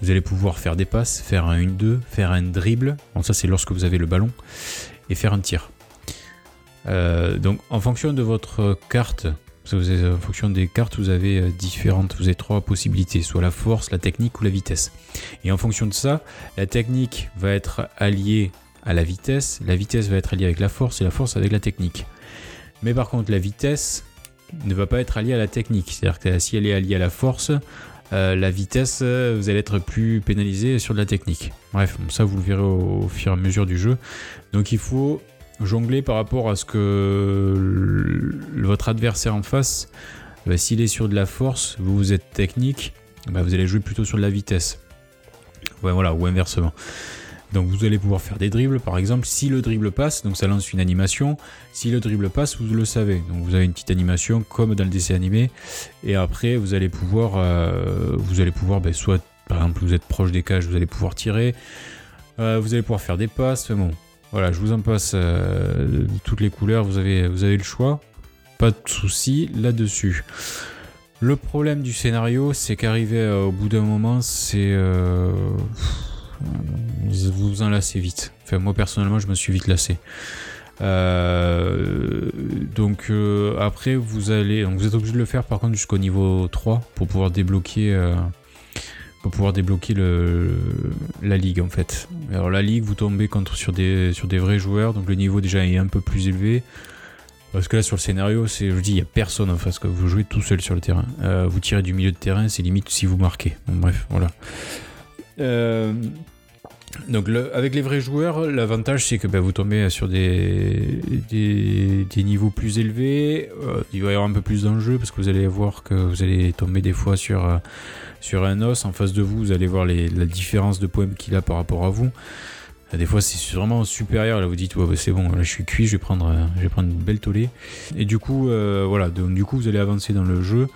Vous allez pouvoir faire des passes, faire un 1-2, faire un dribble. Ça, c'est lorsque vous avez le ballon. Et faire un tir. Euh, donc, en fonction de votre carte, en fonction des cartes, vous avez euh, différentes, vous avez trois possibilités, soit la force, la technique ou la vitesse. Et en fonction de ça, la technique va être alliée à la vitesse, la vitesse va être alliée avec la force et la force avec la technique. Mais par contre, la vitesse ne va pas être alliée à la technique. C'est-à-dire que si elle est alliée à la force, euh, la vitesse, euh, vous allez être plus pénalisé sur de la technique. Bref, ça vous le verrez au, fur et à mesure du jeu. Donc il faut jongler par rapport à ce que votre adversaire en face, bah, s'il est sur de la force, vous, êtes technique, bah, vous allez jouer plutôt sur de la vitesse. voilà, ou inversement. Donc vous allez pouvoir faire des dribbles par exemple. Si le dribble passe, donc ça lance une animation. Si le dribble passe, vous le savez. Donc vous avez une petite animation comme dans le dessin animé. Et après vous allez pouvoir, euh, vous allez pouvoir, ben, soit par exemple vous êtes proche des cages, vous allez pouvoir tirer. Euh, vous allez pouvoir faire des passes. Bon, voilà, je vous en passe euh, toutes les couleurs. Vous avez, vous avez le choix. Pas de souci là-dessus. Le problème du scénario, c'est qu'arriver au bout d'un moment, c'est vous vous en lassez vite. Enfin, moi personnellement, je me suis vite lassé. Euh, donc euh, après vous allez donc vous êtes obligé de le faire par contre jusqu'au niveau 3 pour pouvoir débloquer euh, pour pouvoir débloquer la ligue en fait. Alors la ligue vous tombez contre sur des sur des vrais joueurs donc le niveau déjà est un peu plus élevé parce que là sur le scénario c'est je dis il y a personne en face que vous jouez tout seul sur le terrain. vous tirez du milieu de terrain c'est limite si vous marquez. bref voilà. Euh, donc avec les vrais joueurs, l'avantage c'est que ben, vous tombez sur des, niveaux plus élevés, euh, il va y avoir un peu plus d'enjeux parce que vous allez voir que vous allez tomber des fois sur, euh, sur un os en face de vous, vous allez voir la différence de points qu'il a par rapport à vous. Des fois, c'est vraiment supérieur. Là, vous dites, c'est bon, là, je suis cuit, je vais prendre, une belle tollée. Et du coup, voilà, donc, du coup, vous allez avancer dans le jeu.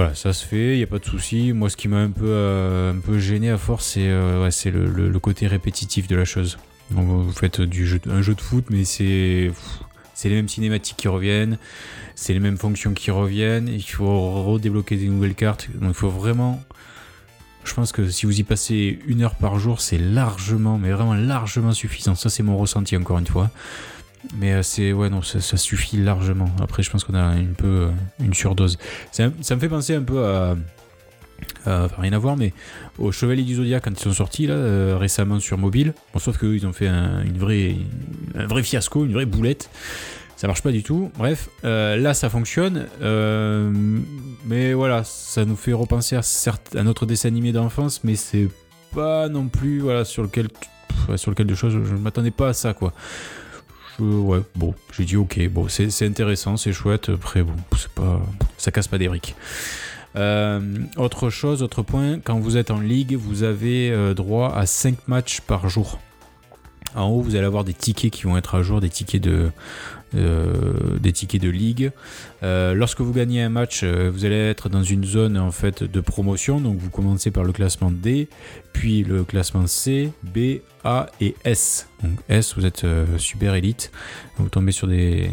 Voilà, ça se fait, il n'y a pas de souci. Moi, ce qui m'a un peu, euh, un peu gêné à force, c'est ouais, c'est le, le- côté répétitif de la chose. Vous faites du jeu, un jeu de foot, mais c'est c'est les mêmes cinématiques qui reviennent, c'est les mêmes fonctions qui reviennent. Il faut redébloquer des nouvelles cartes. Donc, il faut vraiment. Je pense que si vous y passez une heure par jour, c'est largement, mais vraiment largement suffisant. Ça, c'est mon ressenti encore une fois. Mais euh, c'est ouais non ça, suffit largement. Après je pense qu'on a un peu euh, une surdose. Ça, me fait penser un peu à, enfin, rien à voir mais aux Chevaliers du Zodiac quand ils sont sortis là euh, récemment sur mobile. Sauf qu'eux ils ont fait un, une vraie un vrai fiasco, une vraie boulette. Ça marche pas du tout. Bref, là ça fonctionne, mais voilà, ça nous fait repenser à, certes, notre dessin animé d'enfance, mais c'est pas non plus voilà sur lequel sur lequel de choses je ne m'attendais pas à ça quoi. Ouais, bon, j'ai dit ok, bon, c'est c'est intéressant, c'est chouette. Après, bon, c'est pas, ça casse pas des briques. Euh, autre chose, autre point, quand vous êtes en ligue, vous avez euh, droit à 5 matchs par jour. En haut, vous allez avoir des tickets qui vont être à jour, des tickets de, euh, des tickets de ligue. Euh, lorsque vous gagnez un match, euh, vous allez être dans une zone en fait de promotion. Donc vous commencez par le classement D, puis le classement C, B, A et S. Donc S, vous êtes super élite. Vous tombez sur des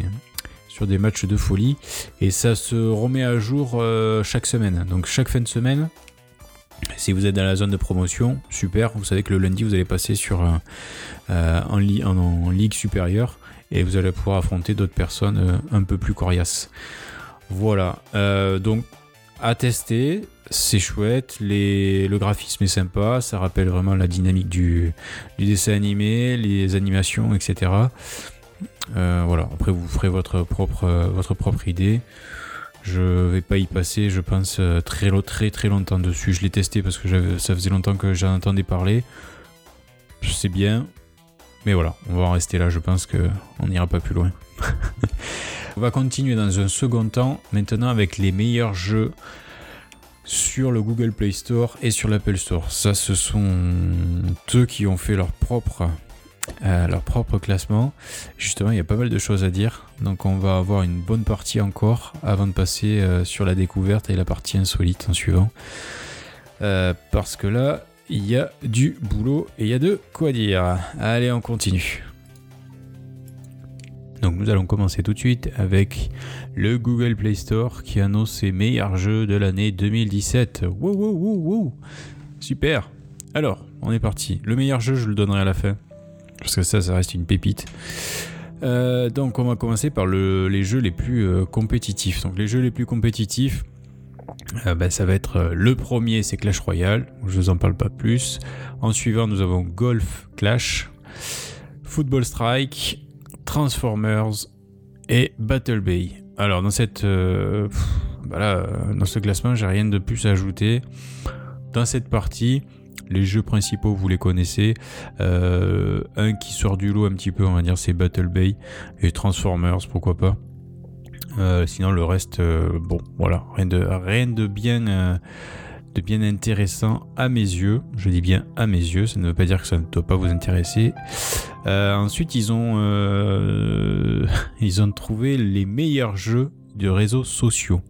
sur matchs de folie et ça se remet à jour chaque semaine. Donc chaque fin de semaine, si vous êtes dans la zone de promotion, super. Vous savez que le lundi vous allez passer sur en ligue supérieure et vous allez pouvoir affronter d'autres personnes euh, un peu plus coriaces. Voilà. Euh, donc à tester, c'est chouette. Le graphisme est sympa. Ça rappelle vraiment la dynamique du, dessin animé, les animations, etc. Euh, voilà. Après, vous ferez votre propre, idée. Je vais pas y passer, je pense, très, très très longtemps dessus. Je l'ai testé parce que ça faisait longtemps que j'en entendais parler. C'est bien, mais voilà, on va en rester là. Je pense que on n'ira pas plus loin. on va continuer dans un second temps, maintenant avec les meilleurs jeux sur le Google Play Store et sur l'Apple Store. Ça, ce sont eux qui ont fait leur propre, euh, leur propre classement. Justement, il y a pas mal de choses à dire. Donc, on va avoir une bonne partie encore avant de passer euh, sur la découverte et la partie insolite en suivant. Euh, parce que là, il y a du boulot et il y a de quoi dire. Allez, on continue. Donc nous allons commencer tout de suite avec le Google Play Store qui annonce ses meilleurs jeux de l'année 2017. Wouh, wouh, wouh, wouh. Super. Alors, on est parti. Le meilleur jeu, je le donnerai à la fin. Parce que ça, ça reste une pépite. Euh, donc on va commencer par le- les jeux les plus euh, compétitifs. Donc les jeux les plus compétitifs, euh, bah, ça va être euh, le premier, c'est Clash Royale. Je vous en parle pas plus. En suivant, nous avons Golf Clash, Football Strike, Transformers et Battle Bay. Alors dans cette, euh, euh, dans ce classement, j'ai rien de plus à ajouter. Dans cette partie, les jeux principaux, vous les connaissez. Un qui sort du lot un petit peu, on va dire, c'est Battle Bay et Transformers, pourquoi pas. Euh, sinon, le reste, euh, bon, voilà, rien euh, de bien intéressant à mes yeux. Je dis bien à mes yeux, ça ne veut pas dire que ça ne doit pas vous intéresser. Ensuite, ils ont, ils ont trouvé les meilleurs jeux de réseaux sociaux.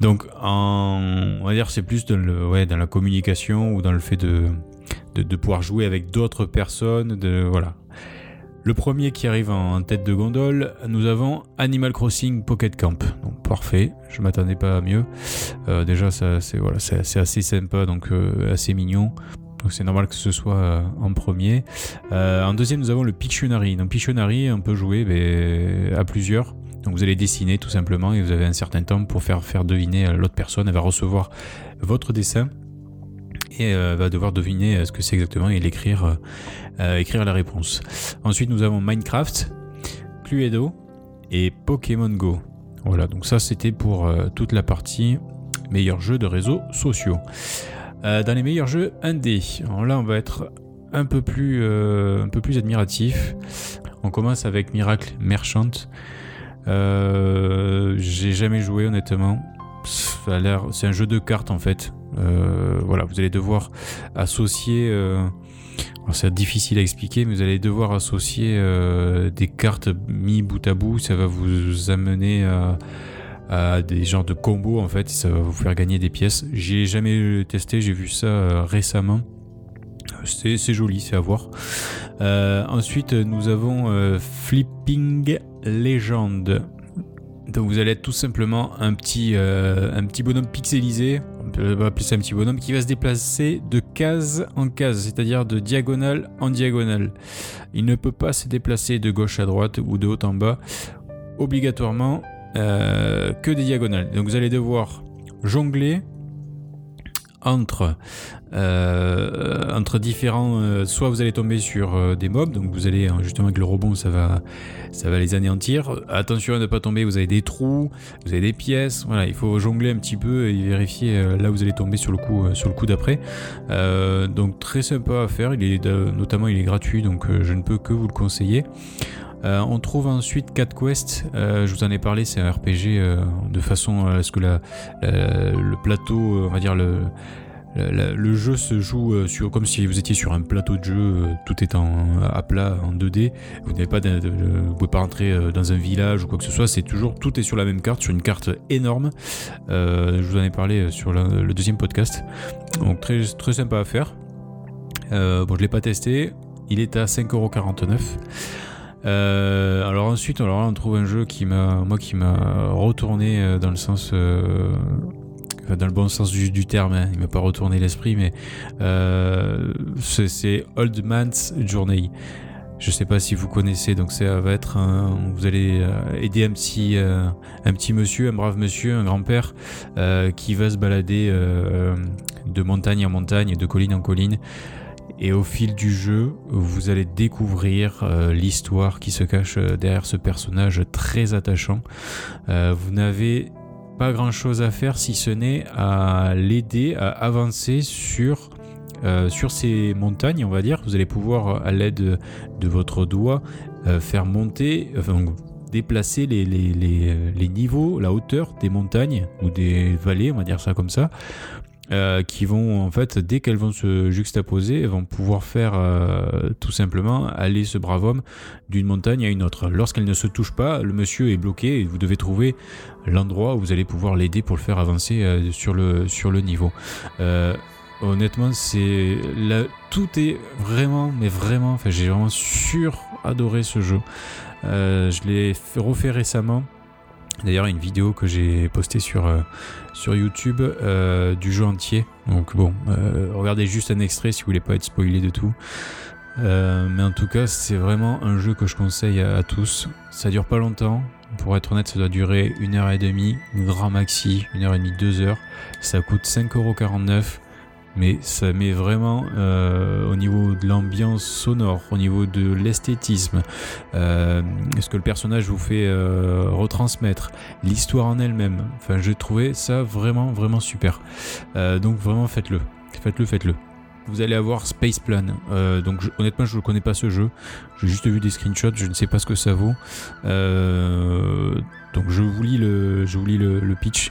Donc, on va dire, c'est plus dans, la communication ou dans le fait de, de, de pouvoir jouer avec d'autres personnes. De, voilà. Le premier qui arrive en, tête de gondole, nous avons Animal Crossing Pocket Camp. Donc, parfait, je m'attendais pas à mieux. Euh, déjà, ça, c'est assez sympa, donc euh, assez mignon. Donc c'est normal que ce soit euh, en premier. En deuxième, nous avons le Pictionary. Donc Pictionary, on peut jouer ben, à plusieurs. Donc vous allez dessiner tout simplement et vous avez un certain temps pour faire, faire deviner à l'autre personne. Elle va recevoir votre dessin et euh, va devoir deviner euh, ce que c'est exactement et l'écrire, euh, écrire la réponse. Ensuite, nous avons Minecraft, Cluedo et Pokémon Go. Voilà, donc ça c'était pour toute la partie meilleurs jeux de réseaux sociaux. Dans les meilleurs jeux indés, alors là on va être un peu plus, un peu plus admiratif. On commence avec Miracle Merchant. J'ai jamais joué honnêtement. C'est un jeu de cartes en fait. Euh, voilà, vous allez devoir associer euh, c'est difficile à expliquer, mais vous allez devoir associer euh, des cartes mis bout à bout. Ça va vous amener à, des genres de combos en fait. ça va vous faire gagner des pièces. J'ai jamais testé, j'ai vu ça récemment. C'est joli, c'est à voir. Ensuite, nous avons Flipping Legend. Donc vous allez être tout simplement un petit, un petit bonhomme pixelisé on va appeler ça un petit bonhomme, qui va se déplacer de case en case, c'est-à-dire de diagonale en diagonale. Il ne peut pas se déplacer de gauche à droite ou de haut en bas, obligatoirement euh, que des diagonales. Donc vous allez devoir jongler entre, euh, entre différents. Euh, soit vous allez tomber sur euh, des mobs, donc vous allez justement avec le rebond, ça va, ça va les anéantir. Attention à ne pas tomber, vous avez des trous, vous avez des pièces. Voilà, il faut jongler un petit peu et vérifier là où vous allez tomber sur le coup, sur le coup d'après. donc très sympa à faire. Notamment il est gratuit, donc je ne peux que vous le conseiller. on trouve ensuite 4 quests, je vous en ai parlé, c'est un RPG de façon à ce que la, le plateau, on va dire le, le jeu se joue euh, sur, comme si vous étiez sur un plateau de jeu, euh, tout est en, à plat en 2D. Vous n'avez pas, vous pouvez pas rentrer euh, dans un village ou quoi que ce soit. C'est toujours, tout est sur la même carte, sur une carte énorme. je vous en ai parlé sur le deuxième podcast. Donc très, très sympa à faire. bon, je l'ai pas testé. Il est à 5,49€. alors ensuite, on trouve un jeu qui m'a, moi, qui m'a retourné dans le sens dans le bon sens du, terme, hein. il m'a pas retourné l'esprit, mais euh, c'est Old Man's Journey. Je sais pas si vous connaissez, donc ça va être vous allez euh, aider un petit, euh, un petit monsieur, un brave monsieur, un grand-père qui va se balader de montagne en montagne de colline en colline. Et au fil du jeu, vous allez découvrir l'histoire qui se cache derrière ce personnage très attachant. vous n'avez grand chose à faire si ce n'est à l'aider à avancer sur, euh, sur ces montagnes, on va dire. Vous allez pouvoir, à l'aide de votre doigt, euh, faire monter, déplacer les, niveaux, la hauteur des montagnes ou des vallées, on va dire ça comme ça, euh, qui vont en fait dès qu'elles vont se juxtaposer, vont pouvoir faire euh, tout simplement aller ce brave homme d'une montagne à une autre. Lorsqu'elles ne se touchent pas, le monsieur est bloqué et vous devez trouver l'endroit où vous allez pouvoir l'aider pour le faire avancer euh, sur, le, sur le niveau. honnêtement, c'est tout est vraiment, mais vraiment, enfin, j'ai vraiment sur adoré ce jeu. je l'ai refait récemment. D'ailleurs, une vidéo que j'ai postée sur, euh, YouTube euh, du jeu entier. Donc bon, euh, regardez juste un extrait si vous voulez pas être spoilé de tout. mais en tout cas, c'est vraiment un jeu que je conseille à, tous. Ça dure pas longtemps. Pour être honnête, ça doit durer une heure et demie, grand maxi, une heure et demie, deux heures. Ça coûte 5,49€ mais ça met vraiment euh, au niveau de l'ambiance sonore, au niveau de l'esthétisme, euh, ce que le personnage vous fait euh, retransmettre, l'histoire en elle-même. Enfin, j'ai trouvé ça vraiment, vraiment super. donc vraiment, faites-le, faites-le, faites-le. Vous allez avoir Space Plan. donc honnêtement, je ne connais pas ce jeu. J'ai juste vu des screenshots. Je ne sais pas ce que ça vaut. donc je vous lis le, je vous lis le pitch.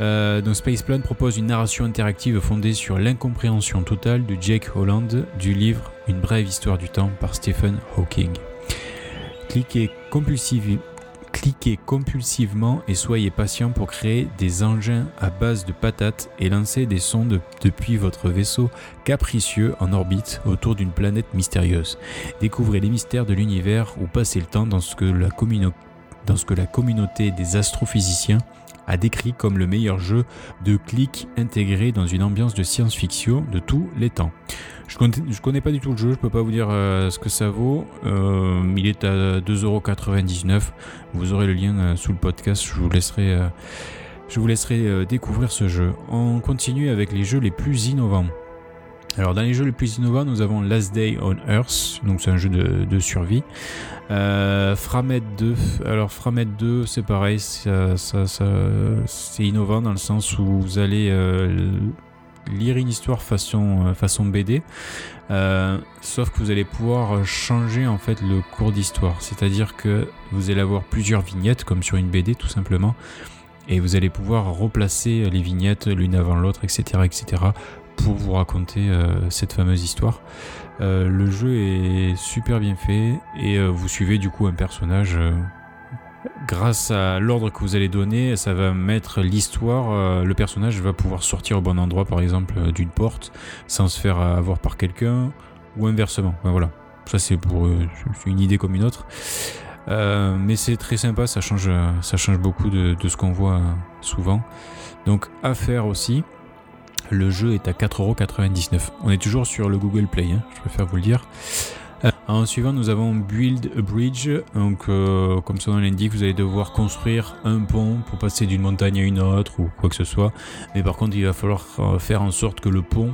Euh, donc Spaceplan propose une narration interactive fondée sur l'incompréhension totale de Jake Holland du livre Une brève histoire du temps par Stephen Hawking. Cliquez, compulsivement et soyez patient pour créer des engins à base de patates et lancer des sondes depuis votre vaisseau capricieux en orbite autour d'une planète mystérieuse. Découvrez les mystères de l'univers ou passez le temps dans ce que la communauté des astrophysiciens a décrit comme le meilleur jeu de clic intégré dans une ambiance de science-fiction de tous les temps. Je connais, connais pas du tout le jeu, je peux pas vous dire euh, ce que ça vaut. Euh, il est à 2,99€. Vous aurez le lien euh, sous le podcast, je vous laisserai, je vous laisserai découvrir ce jeu. On continue avec les jeux les plus innovants. Alors dans les jeux les plus innovants, nous avons Last Day on Earth, donc c'est un jeu de, survie. Euh, Framed 2, alors Framed 2 c'est pareil, ça, c'est innovant dans le sens où vous allez euh, lire une histoire façon, euh, façon BD, euh, sauf que vous allez pouvoir changer en fait le cours d'histoire, c'est-à-dire que vous allez avoir plusieurs vignettes comme sur une BD tout simplement et vous allez pouvoir replacer les vignettes l'une avant l'autre, etc., etc., pour vous raconter euh, cette fameuse histoire. Euh, le jeu est super bien fait et euh, vous suivez du coup un personnage. grâce à l'ordre que vous allez donner, ça va mettre l'histoire. le personnage va pouvoir sortir au bon endroit, par exemple, d'une porte, sans se faire avoir par quelqu'un, ou inversement. Ben voilà. Ça, c'est pour une idée comme une autre. Mais c'est très sympa, ça change, ça change beaucoup de, de ce qu'on voit souvent. Donc, à faire aussi. Le jeu est à 4,99€. On est toujours sur le Google Play, hein, je préfère vous le dire. Euh, en suivant, nous avons Build a Bridge. Donc, euh, comme son nom l'indique, vous allez devoir construire un pont pour passer d'une montagne à une autre ou quoi que ce soit. Mais par contre, il va falloir euh, faire en sorte que le pont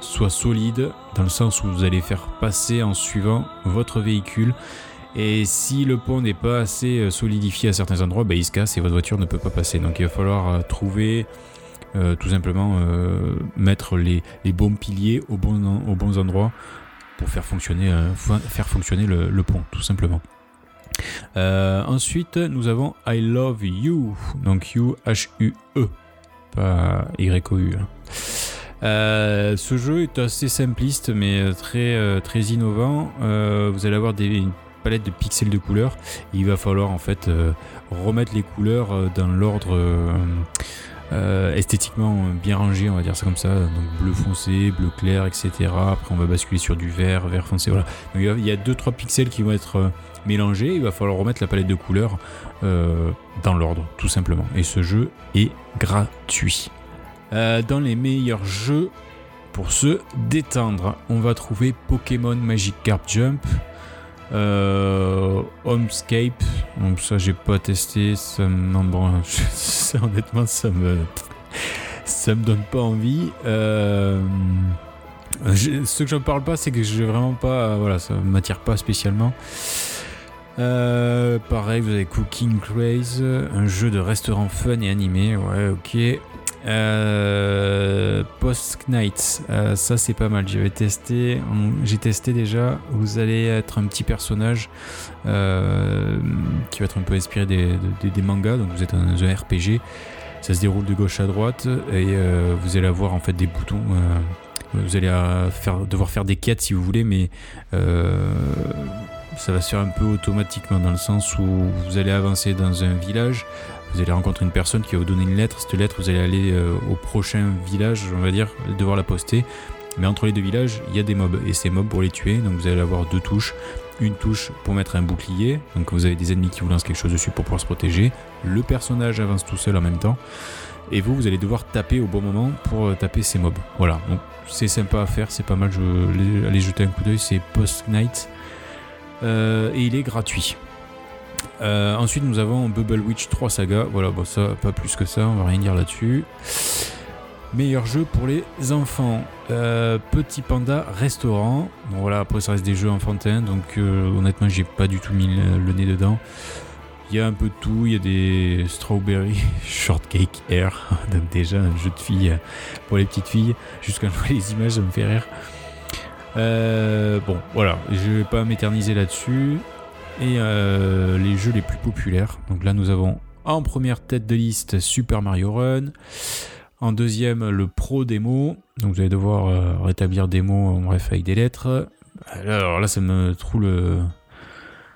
soit solide, dans le sens où vous allez faire passer en suivant votre véhicule. Et si le pont n'est pas assez solidifié à certains endroits, bah, il se casse et votre voiture ne peut pas passer. Donc il va falloir trouver euh, tout simplement euh, mettre les, bons piliers au bon, en- aux bons endroits pour faire fonctionner, euh, faire fonctionner le, pont, tout simplement. Ensuite, nous avons I Love You, donc You H-U-E, pas Y-O-U. hein. Ce jeu est assez simpliste mais très, très innovant. Vous allez avoir des, une palette de pixels de couleurs. Il va falloir en fait remettre les couleurs dans l'ordre euh, euh, esthétiquement bien rangé, on va dire ça comme ça. Donc bleu foncé, bleu clair, etc. Après on va basculer sur du vert, vert foncé. Voilà. Il y a- il y a 2-3 pixels qui vont être euh, mélangés. Il va falloir remettre la palette de couleurs euh, dans l'ordre, tout simplement. Et ce jeu est gratuit. Euh, dans les meilleurs jeux pour se détendre, on va trouver Pokémon Magic Carp Jump, euh, Homescape. Donc ça j'ai pas testé, ça me bon, ça, honnêtement ça me ça me donne pas envie. Euh, je- ce que je ne parle pas, c'est que je vraiment pas, voilà, ça m'attire pas spécialement. Euh, pareil, vous avez Cooking Craze, un jeu de restaurant fun et animé. Ouais, ok. Euh, Post Knight, euh, ça c'est pas mal. J'avais testé, j'ai testé déjà. Vous allez être un petit personnage euh, qui va être un peu inspiré des, mangas. Donc vous êtes dans un RPG. Ça se déroule de gauche à droite et euh, vous allez avoir en fait des boutons. vous allez devoir faire des quêtes si vous voulez, mais ça va se faire un peu automatiquement dans le sens où vous allez avancer dans un village, vous allez rencontrer une personne qui va vous donner une lettre. Cette lettre, vous allez aller euh, au prochain village, on va dire, devoir la poster. Mais entre les deux villages, il y a des mobs et ces mobs pour les tuer, donc vous allez avoir deux touches. Une touche pour mettre un bouclier, donc vous avez des ennemis qui vous lancent quelque chose dessus pour pouvoir se protéger. Le personnage avance tout seul en même temps. Et vous, vous allez devoir taper au bon moment pour euh, taper ces mobs. Voilà, donc c'est sympa à faire, c'est pas mal. Je aller jeter un coup d'œil. C'est Post Night Euh, et il est gratuit. Euh, ensuite, nous avons Bubble Witch 3 Saga. Voilà, bon, ça, pas plus que ça, on va rien dire là-dessus. Meilleur jeu pour les enfants. Euh, Petit Panda Restaurant. Voilà, après, ça reste des jeux enfantins, donc euh, honnêtement, j'ai pas du tout mis le, nez dedans. Il y a un peu de tout, il y a des strawberry shortcake air, donc déjà un jeu de filles pour les petites filles. Juste les images, ça me fait rire. Bon, voilà, je vais pas m'éterniser là-dessus. Et euh, les jeux les plus populaires. Donc là, nous avons en première tête de liste Super Mario Run. En deuxième, le Pro Démo. Donc vous allez devoir euh, rétablir des mots, en bref, avec des lettres. Alors là, ça me trouve le.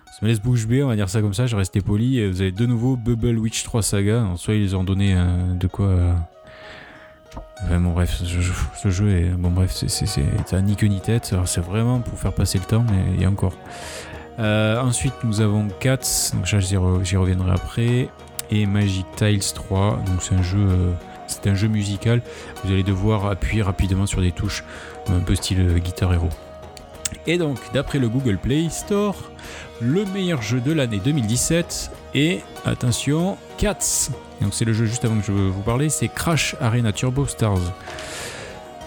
Ça me laisse bouche bée, on va dire ça comme ça, je rester poli. Et vous avez de nouveau Bubble Witch 3 Saga. Alors, soit ils ont donné euh, de quoi. euh, bon, bref, ce jeu, est. Bon, bref, c'est- un ni queue ni tête. C'est vraiment pour faire passer le temps, mais il y a encore. Euh, ensuite, nous avons Cats, donc j'y re- j'y reviendrai après, et Magic Tiles 3, donc c'est un jeu, euh, un jeu musical. Vous allez devoir appuyer rapidement sur des touches, un peu style euh, Guitar Hero. Et donc, d'après le Google Play Store, le meilleur jeu de l'année 2017 est, attention, Cats. Donc c'est le jeu juste avant que je vous parlais, c'est Crash Arena Turbo Stars.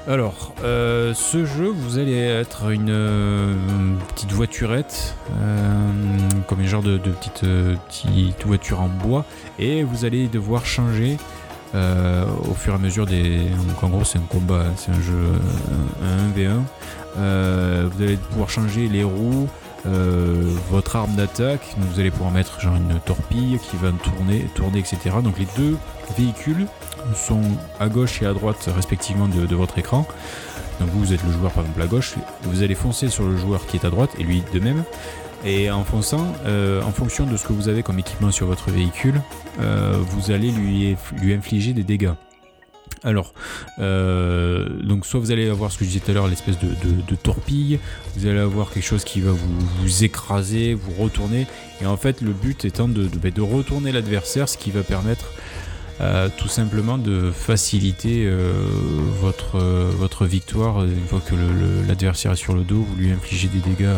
Alors, euh, ce jeu, vous allez être une, euh, petite voiturette, euh, comme un genre de, petite, voiture en bois, et vous allez devoir changer au fur et à mesure des. Donc en gros, c'est un combat, c'est un jeu euh, un 1v1. Euh, vous allez pouvoir changer les roues, votre arme d'attaque. Vous allez pouvoir mettre genre une torpille qui va tourner, tourner, etc. Donc les deux véhicules sont à gauche et à droite respectivement de, votre écran. Donc vous, vous êtes le joueur par exemple à gauche, vous allez foncer sur le joueur qui est à droite et lui de même. Et en fonçant, euh, en fonction de ce que vous avez comme équipement sur votre véhicule, euh, vous allez lui, lui infliger des dégâts. Alors, euh, donc soit vous allez avoir ce que je disais tout à l'heure, l'espèce de, torpille, vous allez avoir quelque chose qui va vous, vous, écraser, vous retourner, et en fait le but étant de, de, de retourner l'adversaire, ce qui va permettre euh, tout simplement de faciliter euh, votre, euh, votre victoire une fois que l'adversaire est sur le dos, vous lui infligez des dégâts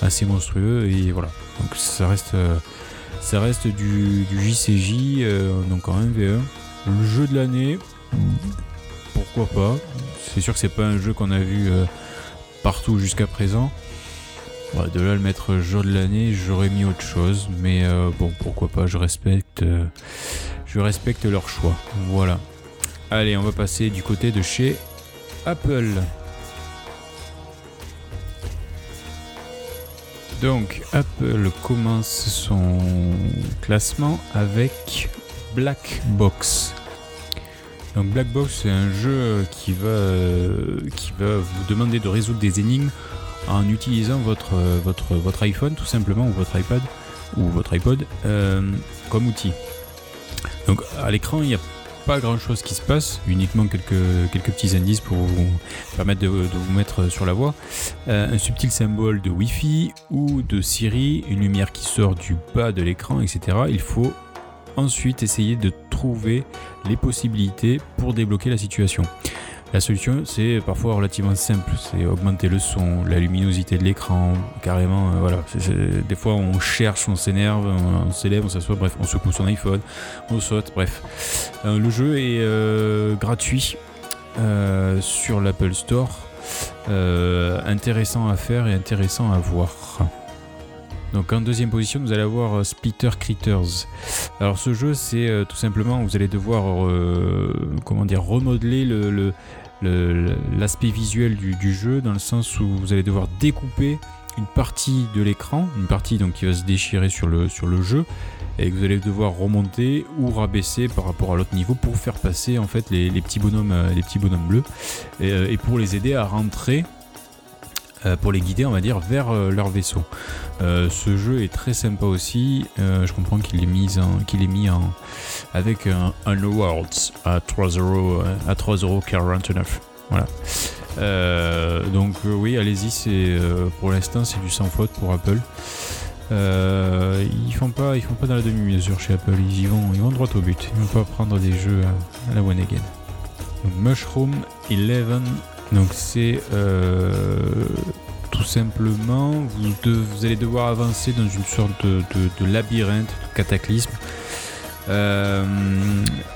assez monstrueux et voilà. Donc ça reste, ça reste du, du JCJ, donc en 1v1. Le jeu de l'année, pourquoi pas. C'est sûr que c'est pas un jeu qu'on a vu partout jusqu'à présent. de là le mettre jeu de l'année, j'aurais mis autre chose, mais bon pourquoi pas, je respecte je respecte leur choix. Voilà. Allez, on va passer du côté de chez Apple. Donc, Apple commence son classement avec Black Box. Donc Black Box, c'est un jeu qui va, qui va vous demander de résoudre des énigmes en utilisant votre, votre, votre iPhone tout simplement, ou votre iPad, ou votre iPod, euh, comme outil. Donc à l'écran, il n'y a pas grand chose qui se passe, uniquement quelques, petits indices pour vous permettre de, vous mettre sur la voie. Euh, un subtil symbole de Wi-Fi ou de Siri, une lumière qui sort du bas de l'écran, etc. Il faut ensuite essayer de trouver les possibilités pour débloquer la situation. La solution, c'est parfois relativement simple. C'est augmenter le son, la luminosité de l'écran, carrément. Euh, voilà. des fois, on cherche, on s'énerve, on, s'élève, on s'assoit, bref, on secoue son iPhone, on saute, bref. Euh, le jeu est euh, gratuit sur l'Apple Store. intéressant à faire et intéressant à voir. Donc en deuxième position, vous allez avoir Splitter Critters. Alors ce jeu, c'est tout simplement, vous allez devoir, comment dire, remodeler le, l'aspect visuel du, jeu dans le sens où vous allez devoir découper une partie de l'écran, une partie donc qui va se déchirer sur le, jeu et que vous allez devoir remonter ou rabaisser par rapport à l'autre niveau pour faire passer en fait les, petits bonhommes euh, petits bonhommes bleus euh, et, pour les aider à rentrer pour les guider on va dire vers leur vaisseau. ce jeu est très sympa aussi. je comprends qu'il est mis qu'il est mis avec un, Worlds à 3,49€. à 3,49€. Voilà. Euh, donc euh, oui, allez-y, c'est euh, pour l'instant c'est du sans faute pour Apple. ils font pas, ils font pas dans la demi-mesure chez Apple. Ils y vont, ils vont droit au but. Ils vont pas prendre des jeux à, la one again. Mushroom 11, donc c'est tout simplement vous, vous, allez devoir avancer dans une sorte de, labyrinthe, de cataclysme euh,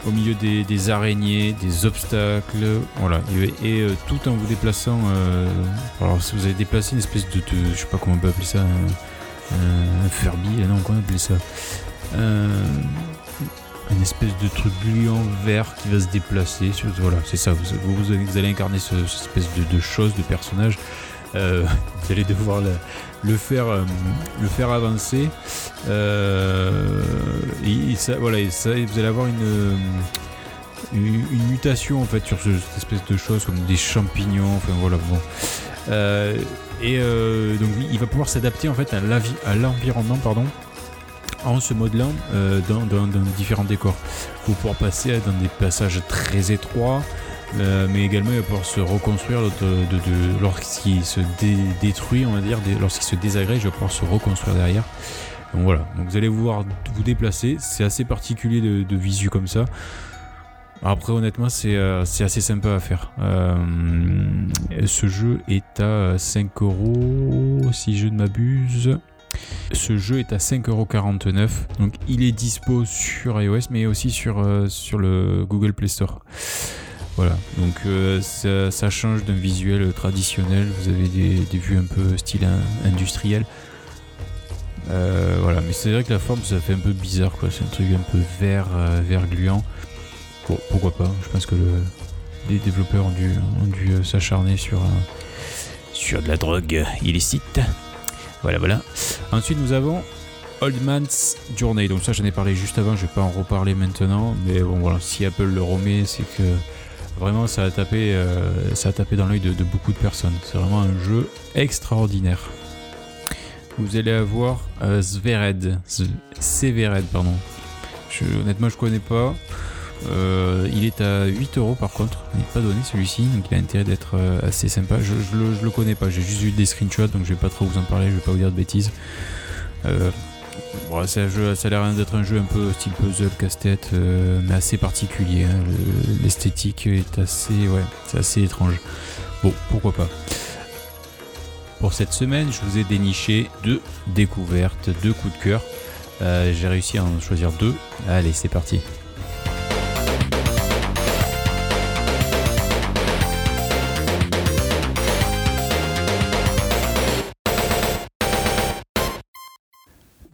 au milieu des, araignées, des obstacles, voilà. Et, euh, tout en vous déplaçant. Euh, alors, si vous avez déplacé une espèce de, je sais pas comment on peut appeler ça, un, un Furby, non, comment on appelle ça une espèce de truc gluant vert qui va se déplacer. Voilà, c'est ça. Vous, vous, allez incarner ce, cette espèce de, chose, de personnage. vous allez devoir le faire, euh, le faire avancer. Euh, et, voilà, vous allez avoir une, mutation en fait sur cette espèce de choses comme des champignons. Enfin voilà, bon. Euh, et donc il va pouvoir s'adapter en fait à l'environnement, pardon en se modelant dans, dans, différents décors. Pour pouvoir passer dans des passages très étroits, euh, mais également il va pouvoir se reconstruire lorsqu'il se détruit, on va dire, lorsqu'il se désagrège, il va pouvoir se reconstruire derrière. Donc voilà, donc vous allez pouvoir vous déplacer, c'est assez particulier de, visu comme ça. Après honnêtement c'est euh, assez sympa à faire. Euh, ce jeu est à 5 euros si je ne m'abuse. Ce jeu est à 5,49€. Donc il est dispo sur iOS mais aussi sur, sur le Google Play Store. Voilà, donc euh, ça, change d'un visuel traditionnel, vous avez des, vues un peu style industriel. Euh, voilà, mais c'est vrai que la forme ça fait un peu bizarre quoi, c'est un truc un peu vert, euh, vert gluant. Bon, pourquoi pas, je pense que les développeurs ont dû, dû s'acharner sur, sur de la drogue illicite. Voilà, voilà. Ensuite nous avons Old Man's Journey, donc ça j'en ai parlé juste avant, je vais pas en reparler maintenant, mais bon voilà, si Apple le remet, c'est que Vraiment, ça a tapé, euh, ça a tapé dans l'œil de, beaucoup de personnes. C'est vraiment un jeu extraordinaire. Vous allez avoir euh, Svered, Z- Severed, pardon. Je, honnêtement, je connais pas. Euh, il est à 8 euros par contre. Il n'est pas donné celui-ci, donc il a intérêt d'être euh, assez sympa. Je, je, le, connais pas, j'ai juste vu des screenshots, donc je vais pas trop vous en parler, je vais pas vous dire de bêtises. Euh, bon, c'est un jeu, ça a l'air d'être un jeu un peu style puzzle, casse-tête, euh, mais assez particulier. hein. Le- L'esthétique est assez, ouais, c'est assez étrange. Bon, pourquoi pas. Pour cette semaine, je vous ai déniché deux découvertes, deux coups de cœur. Euh, J'ai réussi à en choisir deux. Allez, c'est parti.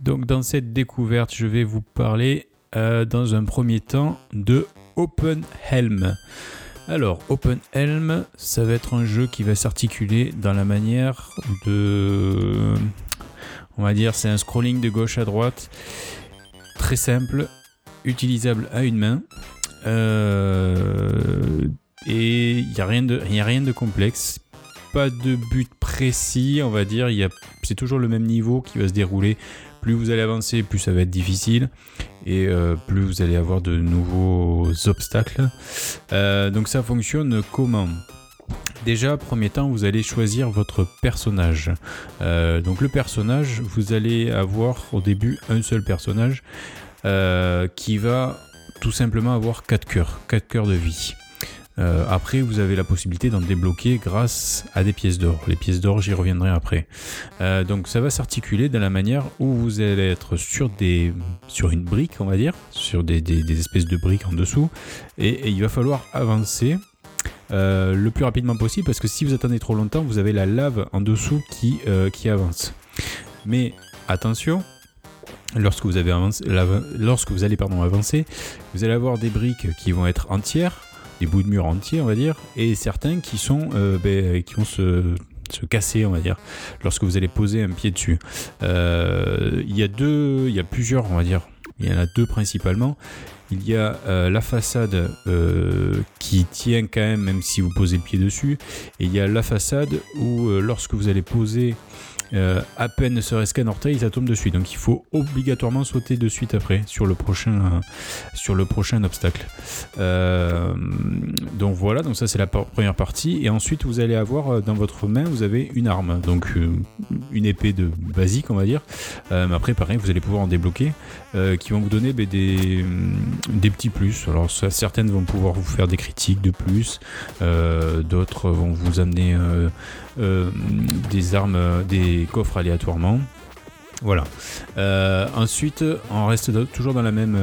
Donc dans cette découverte, je vais vous parler euh, dans un premier temps de Open Helm. Alors, Open Helm, ça va être un jeu qui va s'articuler dans la manière de... On va dire, c'est un scrolling de gauche à droite, très simple, utilisable à une main. Euh, et il n'y a, rien de- y a rien de complexe. Pas de but précis, on va dire. C'est toujours le même niveau qui va se dérouler. Plus vous allez avancer, plus ça va être difficile. Et euh, plus vous allez avoir de nouveaux obstacles. Euh, donc ça fonctionne comment? Déjà, premier temps, vous allez choisir votre personnage. Euh, donc le personnage, vous allez avoir au début un seul personnage qui va tout simplement avoir 4 cœurs, 4 cœurs de vie. Euh, après, vous avez la possibilité d'en débloquer grâce à des pièces d'or. Les pièces d'or, j'y reviendrai après. Euh, donc, ça va s'articuler de la manière où vous allez être sur des, sur une brique, on va dire, sur des, espèces de briques en dessous, et, il va falloir avancer. euh, le plus rapidement possible parce que si vous attendez trop longtemps vous avez la lave en dessous qui, avance mais attention lorsque vous, avez lorsque vous allez pardon, avancer vous allez avoir des briques qui vont être entières des bouts de mur entiers on va dire et certains qui sont euh, ben, qui vont se se casser on va dire lorsque vous allez poser un pied dessus. Euh, il y a deux il y a plusieurs on va dire. Il y en a deux principalement. Il y a euh, la façade qui tient quand même même si vous posez le pied dessus. Et il y a la façade où lorsque vous allez poser euh, à peine ne serait-ce qu'un orteil, ça tombe dessus. Donc il faut obligatoirement sauter de suite après sur le prochain, euh, sur le prochain obstacle. Euh, donc voilà, donc ça c'est la première partie. Et ensuite vous allez avoir dans votre main, vous avez une arme, donc une épée de basique on va dire. Après pareil, vous allez pouvoir en débloquer euh, qui vont vous donner ben, des, hum, des petits plus. Alors ça, certaines vont pouvoir vous faire des critiques de plus, euh, d'autres vont vous amener euh, des armes, des coffres aléatoirement. Voilà. Ensuite, on reste toujours dans la même,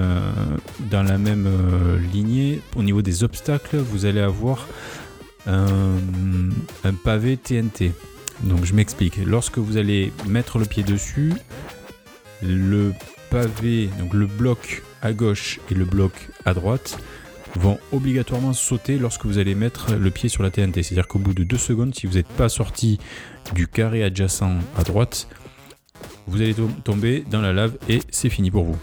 dans la même lignée. Au niveau des obstacles, vous allez avoir un, un pavé TNT. Donc je m'explique. Lorsque vous allez mettre le pied dessus, le pavé, donc le bloc à gauche et le bloc à droite, vont obligatoirement sauter lorsque vous allez mettre le pied sur la TNT. C'est-à-dire qu'au bout de deux secondes, si vous n'êtes pas sorti du carré adjacent à droite, vous allez tom- tomber dans la lave et c'est fini pour vous.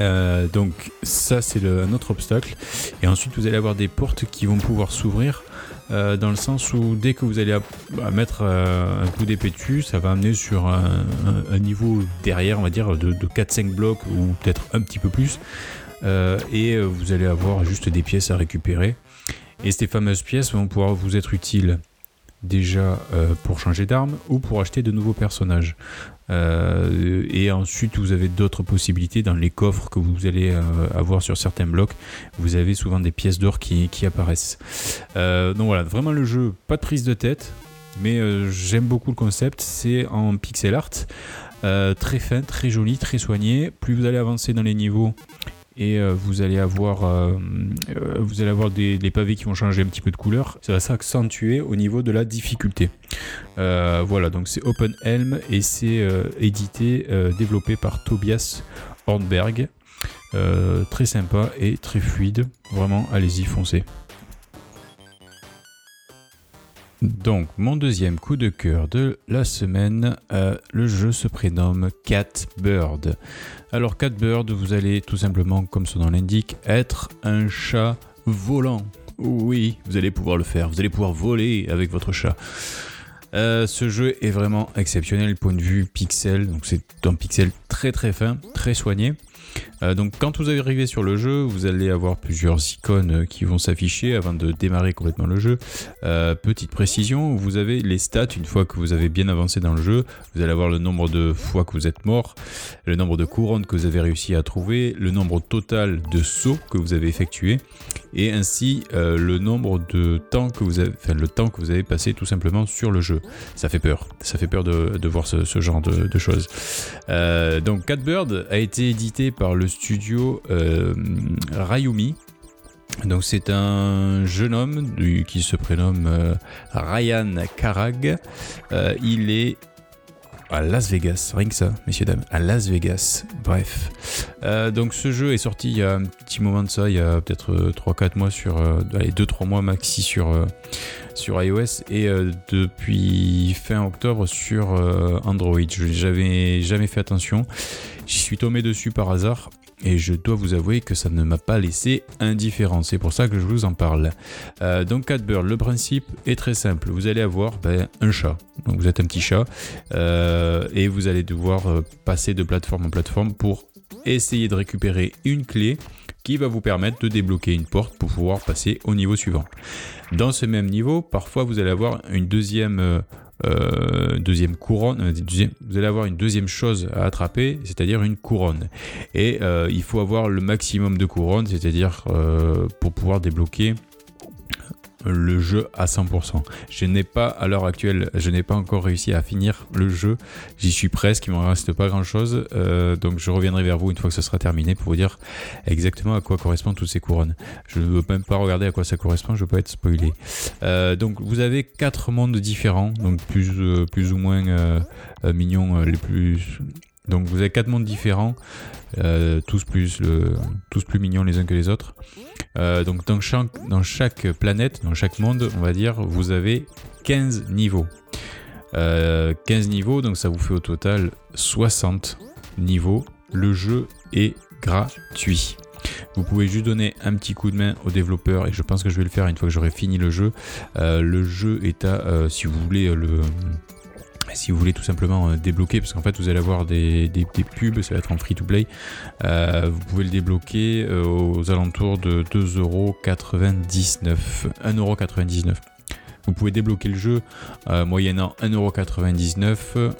Euh, donc ça c'est un autre obstacle et ensuite vous allez avoir des portes qui vont pouvoir s'ouvrir euh, dans le sens où dès que vous allez bah, mettre euh, un coup d'épée dessus ça va amener sur un, niveau derrière on va dire de, de 4-5 blocs ou peut-être un petit peu plus euh, et vous allez avoir juste des pièces à récupérer. Et ces fameuses pièces vont pouvoir vous être utiles déjà euh, pour changer d'arme ou pour acheter de nouveaux personnages. Euh, et ensuite, vous avez d'autres possibilités dans les coffres que vous allez euh, avoir sur certains blocs. Vous avez souvent des pièces d'or qui, apparaissent. Donc voilà, vraiment le jeu, pas de prise de tête, mais j'aime beaucoup le concept. C'est en pixel art. Très fin, très joli, très soigné. Plus vous allez avancer dans les niveaux, et euh, vous allez avoir, euh, euh, des, pavés qui vont changer un petit peu de couleur. Ça va s'accentuer au niveau de la difficulté. Voilà, donc c'est Open Helm et c'est édité, développé par Tobias Hornberg. Très sympa et très fluide. Vraiment, allez-y, foncez. Donc, mon deuxième coup de cœur de la semaine, euh, le jeu se prénomme Catbird. Alors, Catbird, vous allez tout simplement, comme son nom l'indique, être un chat volant. Oui, vous allez pouvoir le faire. Vous allez pouvoir voler avec votre chat. Euh, ce jeu est vraiment exceptionnel point de vue pixel. Donc c'est un pixel très très fin, très soigné. Euh, donc quand vous arrivez sur le jeu, vous allez avoir plusieurs icônes euh, qui vont s'afficher avant de démarrer complètement le jeu. Euh, petite précision, vous avez les stats une fois que vous avez bien avancé dans le jeu. Vous allez avoir le nombre de fois que vous êtes mort, le nombre de couronnes que vous avez réussi à trouver, le nombre total de sauts que vous avez effectué et ainsi le nombre de temps que vous avez, le temps que vous avez passé tout simplement sur le jeu. Ça fait peur, ça fait peur de, voir ce, genre de, de choses. donc Catbird a été édité par le studio euh, Rayumi. Donc c'est un jeune homme qui se prénomme euh, Ryan Karag. Euh, il est à Las Vegas, rien que ça, messieurs dames, à Las Vegas. Bref. donc ce jeu est sorti il y a un petit moment de ça, il y a peut-être 3-4 mois sur... allez, 2-3 mois maxi sur, sur iOS et depuis fin octobre sur Android. Je n'avais jamais fait attention. J'y suis tombé dessus par hasard et je dois vous avouer que ça ne m'a pas laissé indifférent. C'est pour ça que je vous en parle. Euh, donc Catbird, le principe est très simple. Vous allez avoir ben, un chat. Donc vous êtes un petit chat euh, et vous allez devoir euh, passer de plateforme en plateforme pour essayer de récupérer une clé qui va vous permettre de débloquer une porte pour pouvoir passer au niveau suivant. Dans ce même niveau, parfois vous allez avoir une deuxième euh, deuxième couronne, euh, vous allez avoir une deuxième chose à attraper, c'est-à-dire une couronne. Et euh, il faut avoir le maximum de couronnes, c'est-à-dire pour pouvoir débloquer le jeu à 100%. Je n'ai pas, à l'heure actuelle, je n'ai pas encore réussi à finir le jeu. J'y suis presque, il m'en reste pas grand chose. Euh, donc je reviendrai vers vous une fois que ce sera terminé pour vous dire exactement à quoi correspondent toutes ces couronnes. Je ne veux même pas regarder à quoi ça correspond, je peux être spoilé. Euh, donc vous avez quatre mondes différents, donc plus, euh, plus ou moins mignons les plus. Donc vous avez quatre mondes différents, tous plus tous plus mignons les uns que les autres. Euh, donc dans chaque, planète, dans chaque monde, on va dire, vous avez 15 niveaux. 15 euh, niveaux, donc ça vous fait au total 60 niveaux. Le jeu est gratuit. Vous pouvez juste donner un petit coup de main aux développeurs et je pense que je vais le faire une fois que j'aurai fini le jeu. Euh, le jeu est à, si vous voulez le, si vous voulez tout simplement euh, débloquer, parce qu'en fait vous allez avoir des, pubs, ça va être en free to play, euh, vous pouvez le débloquer euh, aux alentours de 2,99€. 1,99€. Vous pouvez débloquer le jeu moyennant 1,99€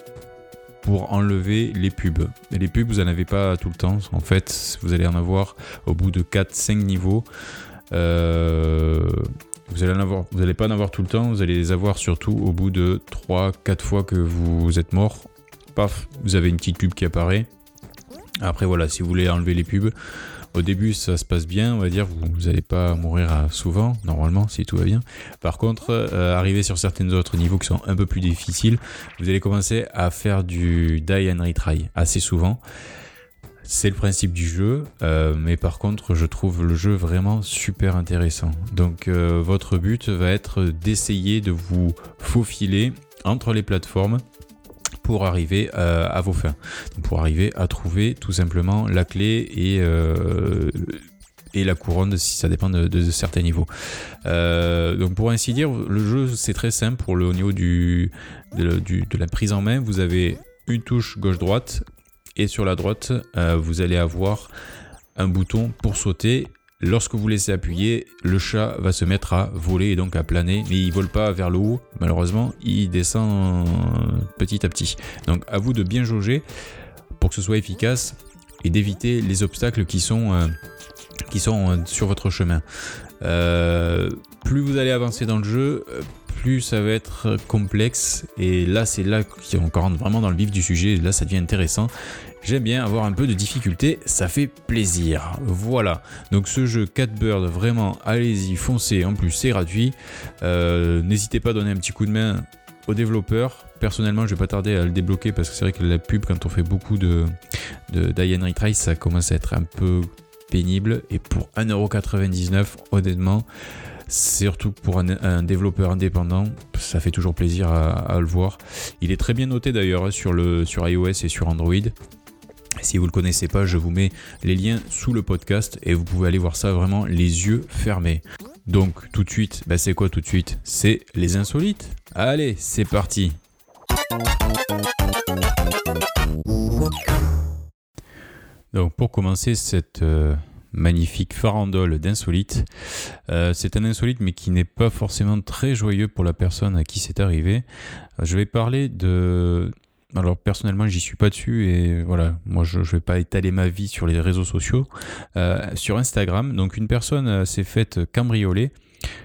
pour enlever les pubs. Les pubs, vous n'en avez pas tout le temps. En fait, vous allez en avoir au bout de 4-5 niveaux. Vous allez, avoir, vous allez pas en avoir tout le temps, vous allez les avoir surtout au bout de 3-4 fois que vous êtes mort. Paf, vous avez une petite pub qui apparaît. Après voilà, si vous voulez enlever les pubs, au début ça se passe bien, on va dire, vous n'allez pas mourir souvent, normalement, si tout va bien. Par contre, euh, arriver sur certains autres niveaux qui sont un peu plus difficiles, vous allez commencer à faire du die and retry assez souvent. C'est le principe du jeu, euh, mais par contre, je trouve le jeu vraiment super intéressant. Donc, euh, votre but va être d'essayer de vous faufiler entre les plateformes pour arriver euh, à vos fins. pour arriver à trouver tout simplement la clé et, la couronne si ça dépend de, certains niveaux. donc pour ainsi dire, le jeu c'est très simple pour le au niveau de la prise en main. Vous avez une touche gauche-droite et sur la droite, euh, vous allez avoir un bouton pour sauter. Lorsque vous laissez appuyer, le chat va se mettre à voler et donc à planer, mais il vole pas vers le haut, malheureusement, il descend petit à petit. Donc à vous de bien jauger pour que ce soit efficace et d'éviter les obstacles qui sont, euh, qui sont euh, sur votre chemin. plus vous allez avancer dans le jeu, plus ça va être complexe. Et là, c'est là qu'on rentre vraiment dans le vif du sujet. Là, ça devient intéressant. J'aime bien avoir un peu de difficulté, ça fait plaisir. Voilà, donc ce jeu Catbird, vraiment, allez-y, foncez, en plus c'est gratuit. Euh, n'hésitez pas à donner un petit coup de main aux développeurs. Personnellement, je vais pas tarder à le débloquer parce que c'est vrai que la pub, quand on fait beaucoup de, de Retry, ça commence à être un peu pénible. Et pour 1,99€, honnêtement, surtout pour un, développeur indépendant, ça fait toujours plaisir à, le voir. Il est très bien noté d'ailleurs sur, sur iOS et sur Android. Si vous ne le connaissez pas, je vous mets les liens sous le podcast et vous pouvez aller voir ça vraiment les yeux fermés. Donc tout de suite, bah, c'est quoi tout de suite? C'est les insolites. Allez, c'est parti. Donc pour commencer cette euh, magnifique farandole d'insolites, euh, c'est un insolite mais qui n'est pas forcément très joyeux pour la personne à qui c'est arrivé. Euh, je vais parler de... Alors personnellement j'y suis pas dessus et voilà, moi je ne vais pas étaler ma vie sur les réseaux sociaux. sur Instagram, donc une personne s'est faite cambrioler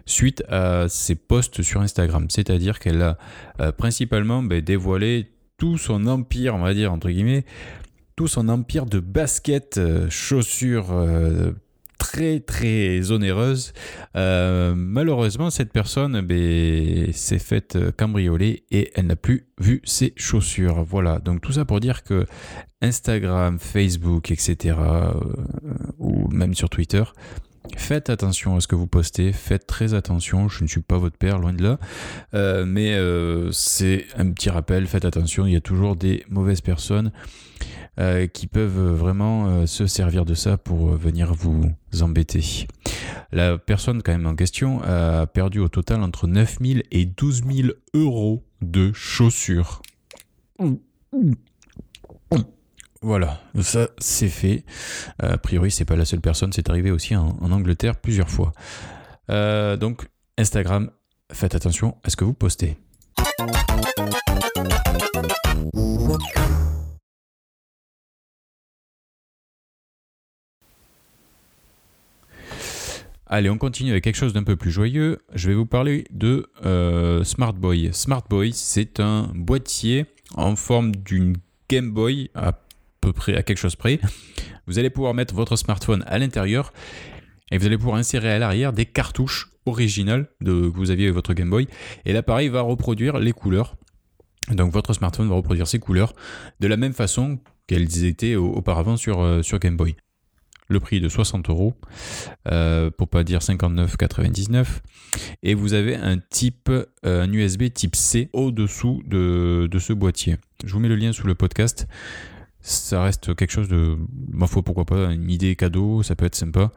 suite à ses posts sur Instagram. C'est-à-dire qu'elle a principalement ben, dévoilé tout son empire, on va dire, entre guillemets, tout son empire de baskets, euh, chaussures euh, très très onéreuses. Euh, malheureusement, cette personne ben, s'est faite cambrioler et elle n'a plus vu ses chaussures. Voilà, donc tout ça pour dire que Instagram, Facebook, etc., ou même sur Twitter, Faites attention à ce que vous postez, faites très attention, je ne suis pas votre père, loin de là, mais c'est un petit rappel, faites attention, il y a toujours des mauvaises personnes euh, qui peuvent vraiment euh, se servir de ça pour euh, venir vous embêter. La personne quand même en question a perdu au total entre 9000 et 12 000 euros de chaussures. Voilà, ça c'est fait. A priori, c'est pas la seule personne, c'est arrivé aussi en, Angleterre plusieurs fois. donc, Instagram, faites attention à ce que vous postez. Allez, on continue avec quelque chose d'un peu plus joyeux. Je vais vous parler de euh, Smart Boy. Smart Boy, c'est un boîtier en forme d'une Game Boy à peu près à quelque chose près. Vous allez pouvoir mettre votre smartphone à l'intérieur et vous allez pouvoir insérer à l'arrière des cartouches originales que vous aviez avec votre Game Boy. Et l'appareil va reproduire les couleurs. Donc votre smartphone va reproduire ces couleurs de la même façon qu'elles étaient auparavant euh, sur Game Boy le prix de 60 euros, euh, pour pas dire 59,99. Et vous avez un type, euh, un USB type C au-dessous de, de, ce boîtier. Je vous mets le lien sous le podcast. Ça reste quelque chose de, ma foi, pourquoi pas, une idée cadeau, ça peut être sympa.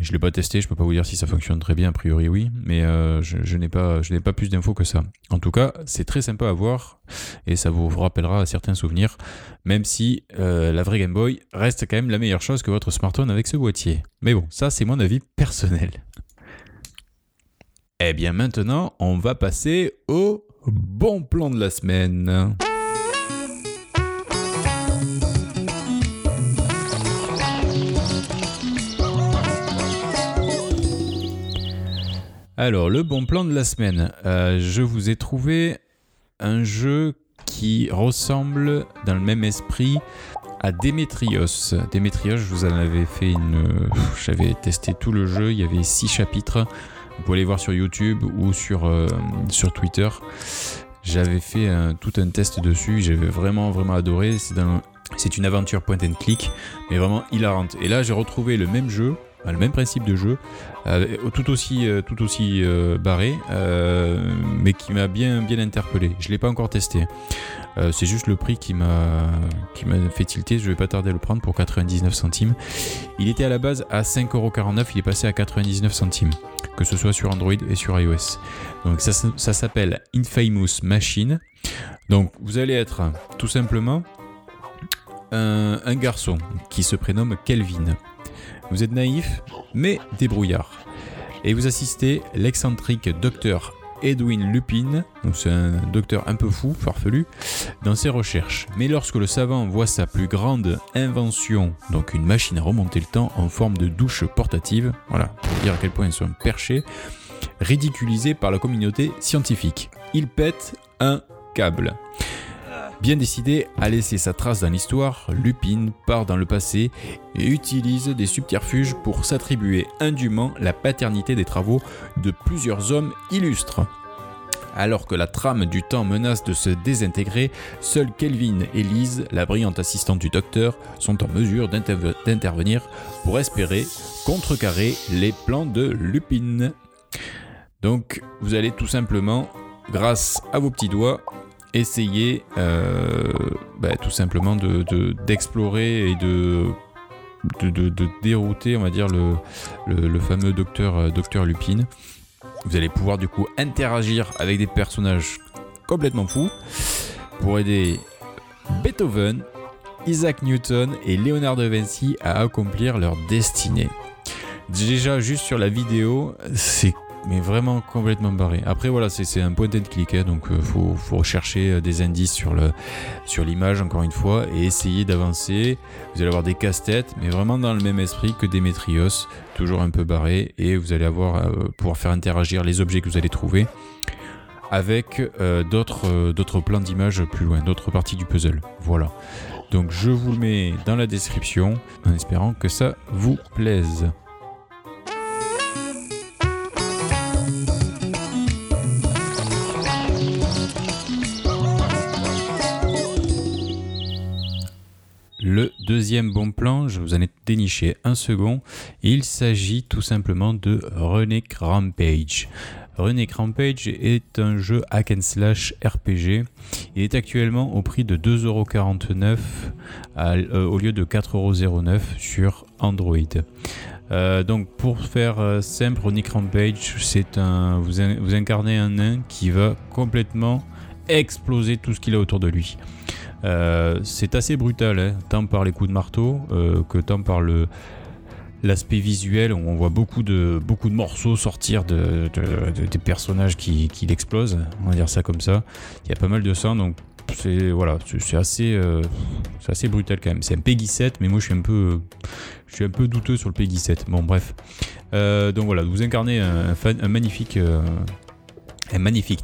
Je ne l'ai pas testé, je ne peux pas vous dire si ça fonctionne très bien, a priori oui, mais euh, je, n'ai pas, plus d'infos que ça. En tout cas, c'est très sympa à voir et ça vous rappellera certains souvenirs, même si euh, la vraie Game Boy reste quand même la meilleure chose que votre smartphone avec ce boîtier. Mais bon, ça c'est mon avis personnel. Eh bien maintenant, on va passer au bon plan de la semaine. Alors, le bon plan de la semaine. Euh, je vous ai trouvé un jeu qui ressemble dans le même esprit à Demetrios. Demetrios, je vous en avais fait une. J'avais testé tout le jeu, il y avait six chapitres. Vous pouvez aller voir sur YouTube ou sur, euh, sur Twitter. J'avais fait tout un test dessus, j'avais vraiment vraiment adoré. C'est une aventure point and click, mais vraiment hilarante. Et là, j'ai retrouvé le même jeu le même principe de jeu, euh, tout aussi, euh, tout aussi euh, barré, mais qui m'a bien, bien interpellé. Je ne l'ai pas encore testé. c'est juste le prix qui m'a fait tilter. Je vais pas tarder à le prendre pour 99 centimes. Il était à la base à 5,49€, il est passé à 99 centimes, que ce soit sur Android et sur iOS. Donc ça, ça s'appelle Infamous Machine. Donc vous allez être tout simplement un garçon qui se prénomme Kelvin. Vous êtes naïf, mais débrouillard. Et vous assistez l'excentrique docteur Edwin Lupin, c'est un docteur un peu fou, farfelu, dans ses recherches. Mais lorsque le savant voit sa plus grande invention, donc une machine à remonter le temps en forme de douche portative, voilà, pour dire à quel point ils sont perchés, ridiculisés par la communauté scientifique, il pète un câble. Bien décidé à laisser sa trace dans l'histoire, Lupin part dans le passé et utilise des subterfuges pour s'attribuer indûment la paternité des travaux de plusieurs hommes illustres. Alors que la trame du temps menace de se désintégrer, seuls Kelvin et Lise, la brillante assistante du docteur, sont en mesure d'intervenir pour espérer contrecarrer les plans de Lupin. Donc vous allez tout simplement, grâce à vos petits doigts, essayer euh, bah, tout simplement d'explorer de, et de dérouter, on va dire, le, fameux docteur, euh, docteur Lupin. Vous allez pouvoir du coup interagir avec des personnages complètement fous pour aider Beethoven, Isaac Newton et Léonard de Vinci à accomplir leur destinée. Déjà, juste sur la vidéo, c'est mais vraiment complètement barré. Après voilà, c'est un point and click, hein, donc il euh, faut, rechercher euh, des indices sur sur l'image encore une fois et essayer d'avancer. Vous allez avoir des casse-têtes, mais vraiment dans le même esprit que Demetrios, toujours un peu barré, et vous allez avoir euh, pouvoir faire interagir les objets que vous allez trouver avec d'autres d'autres plans d'images plus loin, d'autres parties du puzzle. Voilà. Donc je vous le mets dans la description en espérant que ça vous plaise. Le deuxième bon plan, je vous en ai déniché un second. Il s'agit tout simplement de Runic Rampage. Runic Rampage est un jeu hack and slash RPG. Il est actuellement au prix de 2,49€ euh, au lieu de 4,09€ sur Android. Euh, donc pour faire euh, simple, Runic Rampage, c'est un vous incarnez un nain qui va complètement exploser tout ce qu'il a autour de lui. Euh, c'est assez brutal, hein, tant par les coups de marteau euh, que tant par l'aspect visuel. On voit beaucoup de, beaucoup de morceaux sortir de, des personnages qui, qui l'explosent, on va dire ça comme ça. Il y a pas mal de sang, donc c'est voilà, c'est assez, euh, c'est assez brutal quand même. C'est un Peggy 7, mais moi je suis un peu, je suis un peu douteux sur le Peggy 7. Bon bref, donc voilà, vous incarnez un, magnifique un magnifique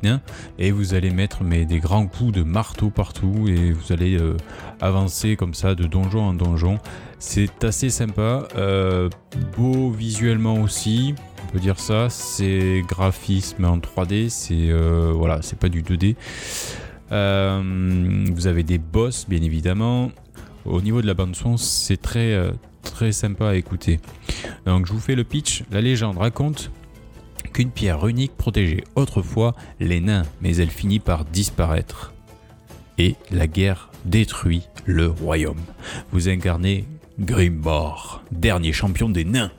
nain et vous allez mettre mais, des grands coups de marteau partout et vous allez euh, avancer comme ça de donjon en donjon. C'est assez sympa, euh, beau visuellement aussi, on peut dire ça. C'est graphisme en 3D, c'est euh, voilà, c'est pas du 2D. vous avez des boss bien évidemment. Au niveau de la bande son, c'est très très sympa à écouter. Donc je vous fais le pitch. La légende raconte qu'une pierre unique protégeait autrefois les nains, mais elle finit par disparaître. Et la guerre détruit le royaume. Vous incarnez Grimbor, dernier champion des nains.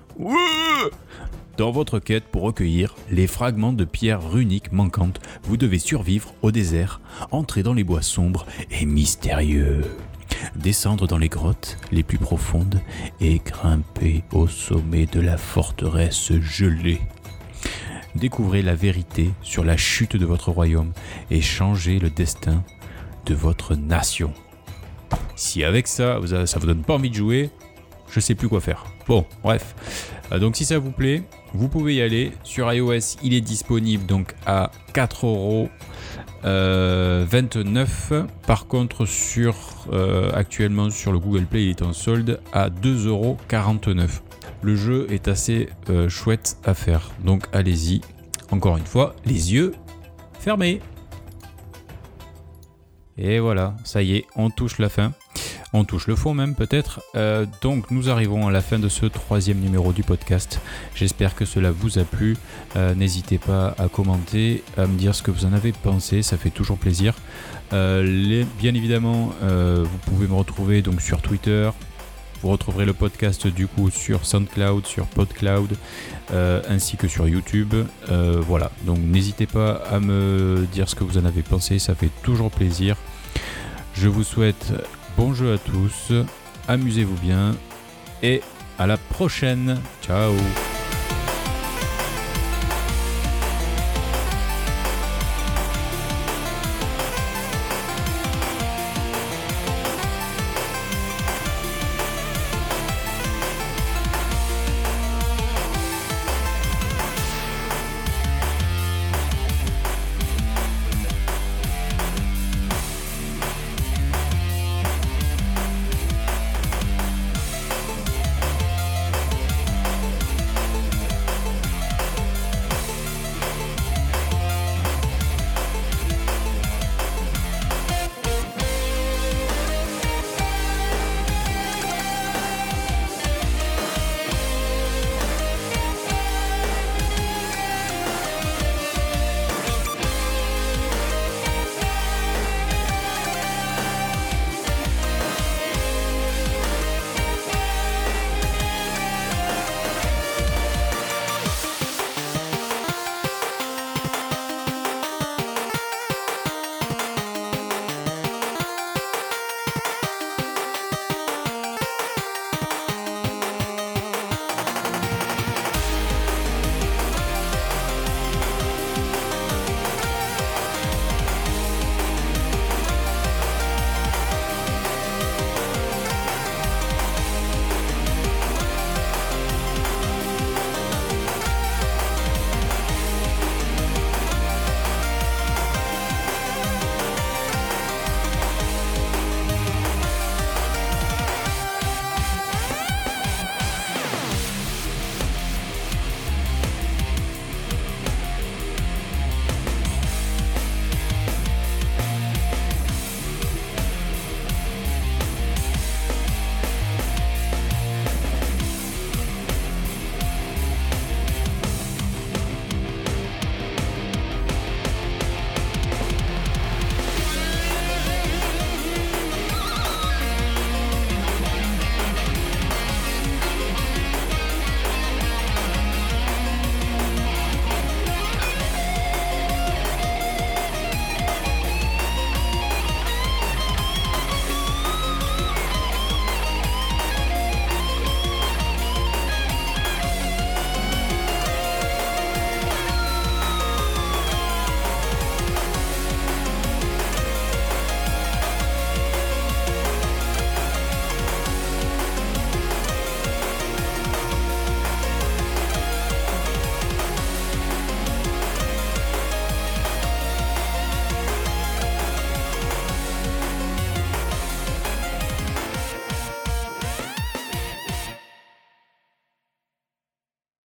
Dans votre quête pour recueillir les fragments de pierres runiques manquantes, vous devez survivre au désert, entrer dans les bois sombres et mystérieux, descendre dans les grottes les plus profondes et grimper au sommet de la forteresse gelée découvrez la vérité sur la chute de votre royaume et changez le destin de votre nation. Si avec ça, ça vous donne pas envie de jouer, je sais plus quoi faire. Bon, bref. Euh, donc si ça vous plaît, vous pouvez y aller. Sur iOS, il est disponible donc à 4 euros. 29. Par contre, sur, euh, actuellement sur le Google Play, il est en solde à 2,49€. Le jeu est assez euh, chouette à faire, donc allez-y. Encore une fois, les yeux fermés. Et voilà, ça y est, on touche la fin. On touche le fond même peut-être. Euh, donc nous arrivons à la fin de ce troisième numéro du podcast. J'espère que cela vous a plu. Euh, n'hésitez pas à commenter, à me dire ce que vous en avez pensé, ça fait toujours plaisir. bien évidemment, vous pouvez me retrouver sur Twitter, vous retrouverez le podcast du coup sur SoundCloud, sur PodCloud, euh, ainsi que sur YouTube. Euh, voilà, donc n'hésitez pas à me dire ce que vous en avez pensé, ça fait toujours plaisir. Je vous souhaite bon jeu à tous, amusez-vous bien et à la prochaine. Ciao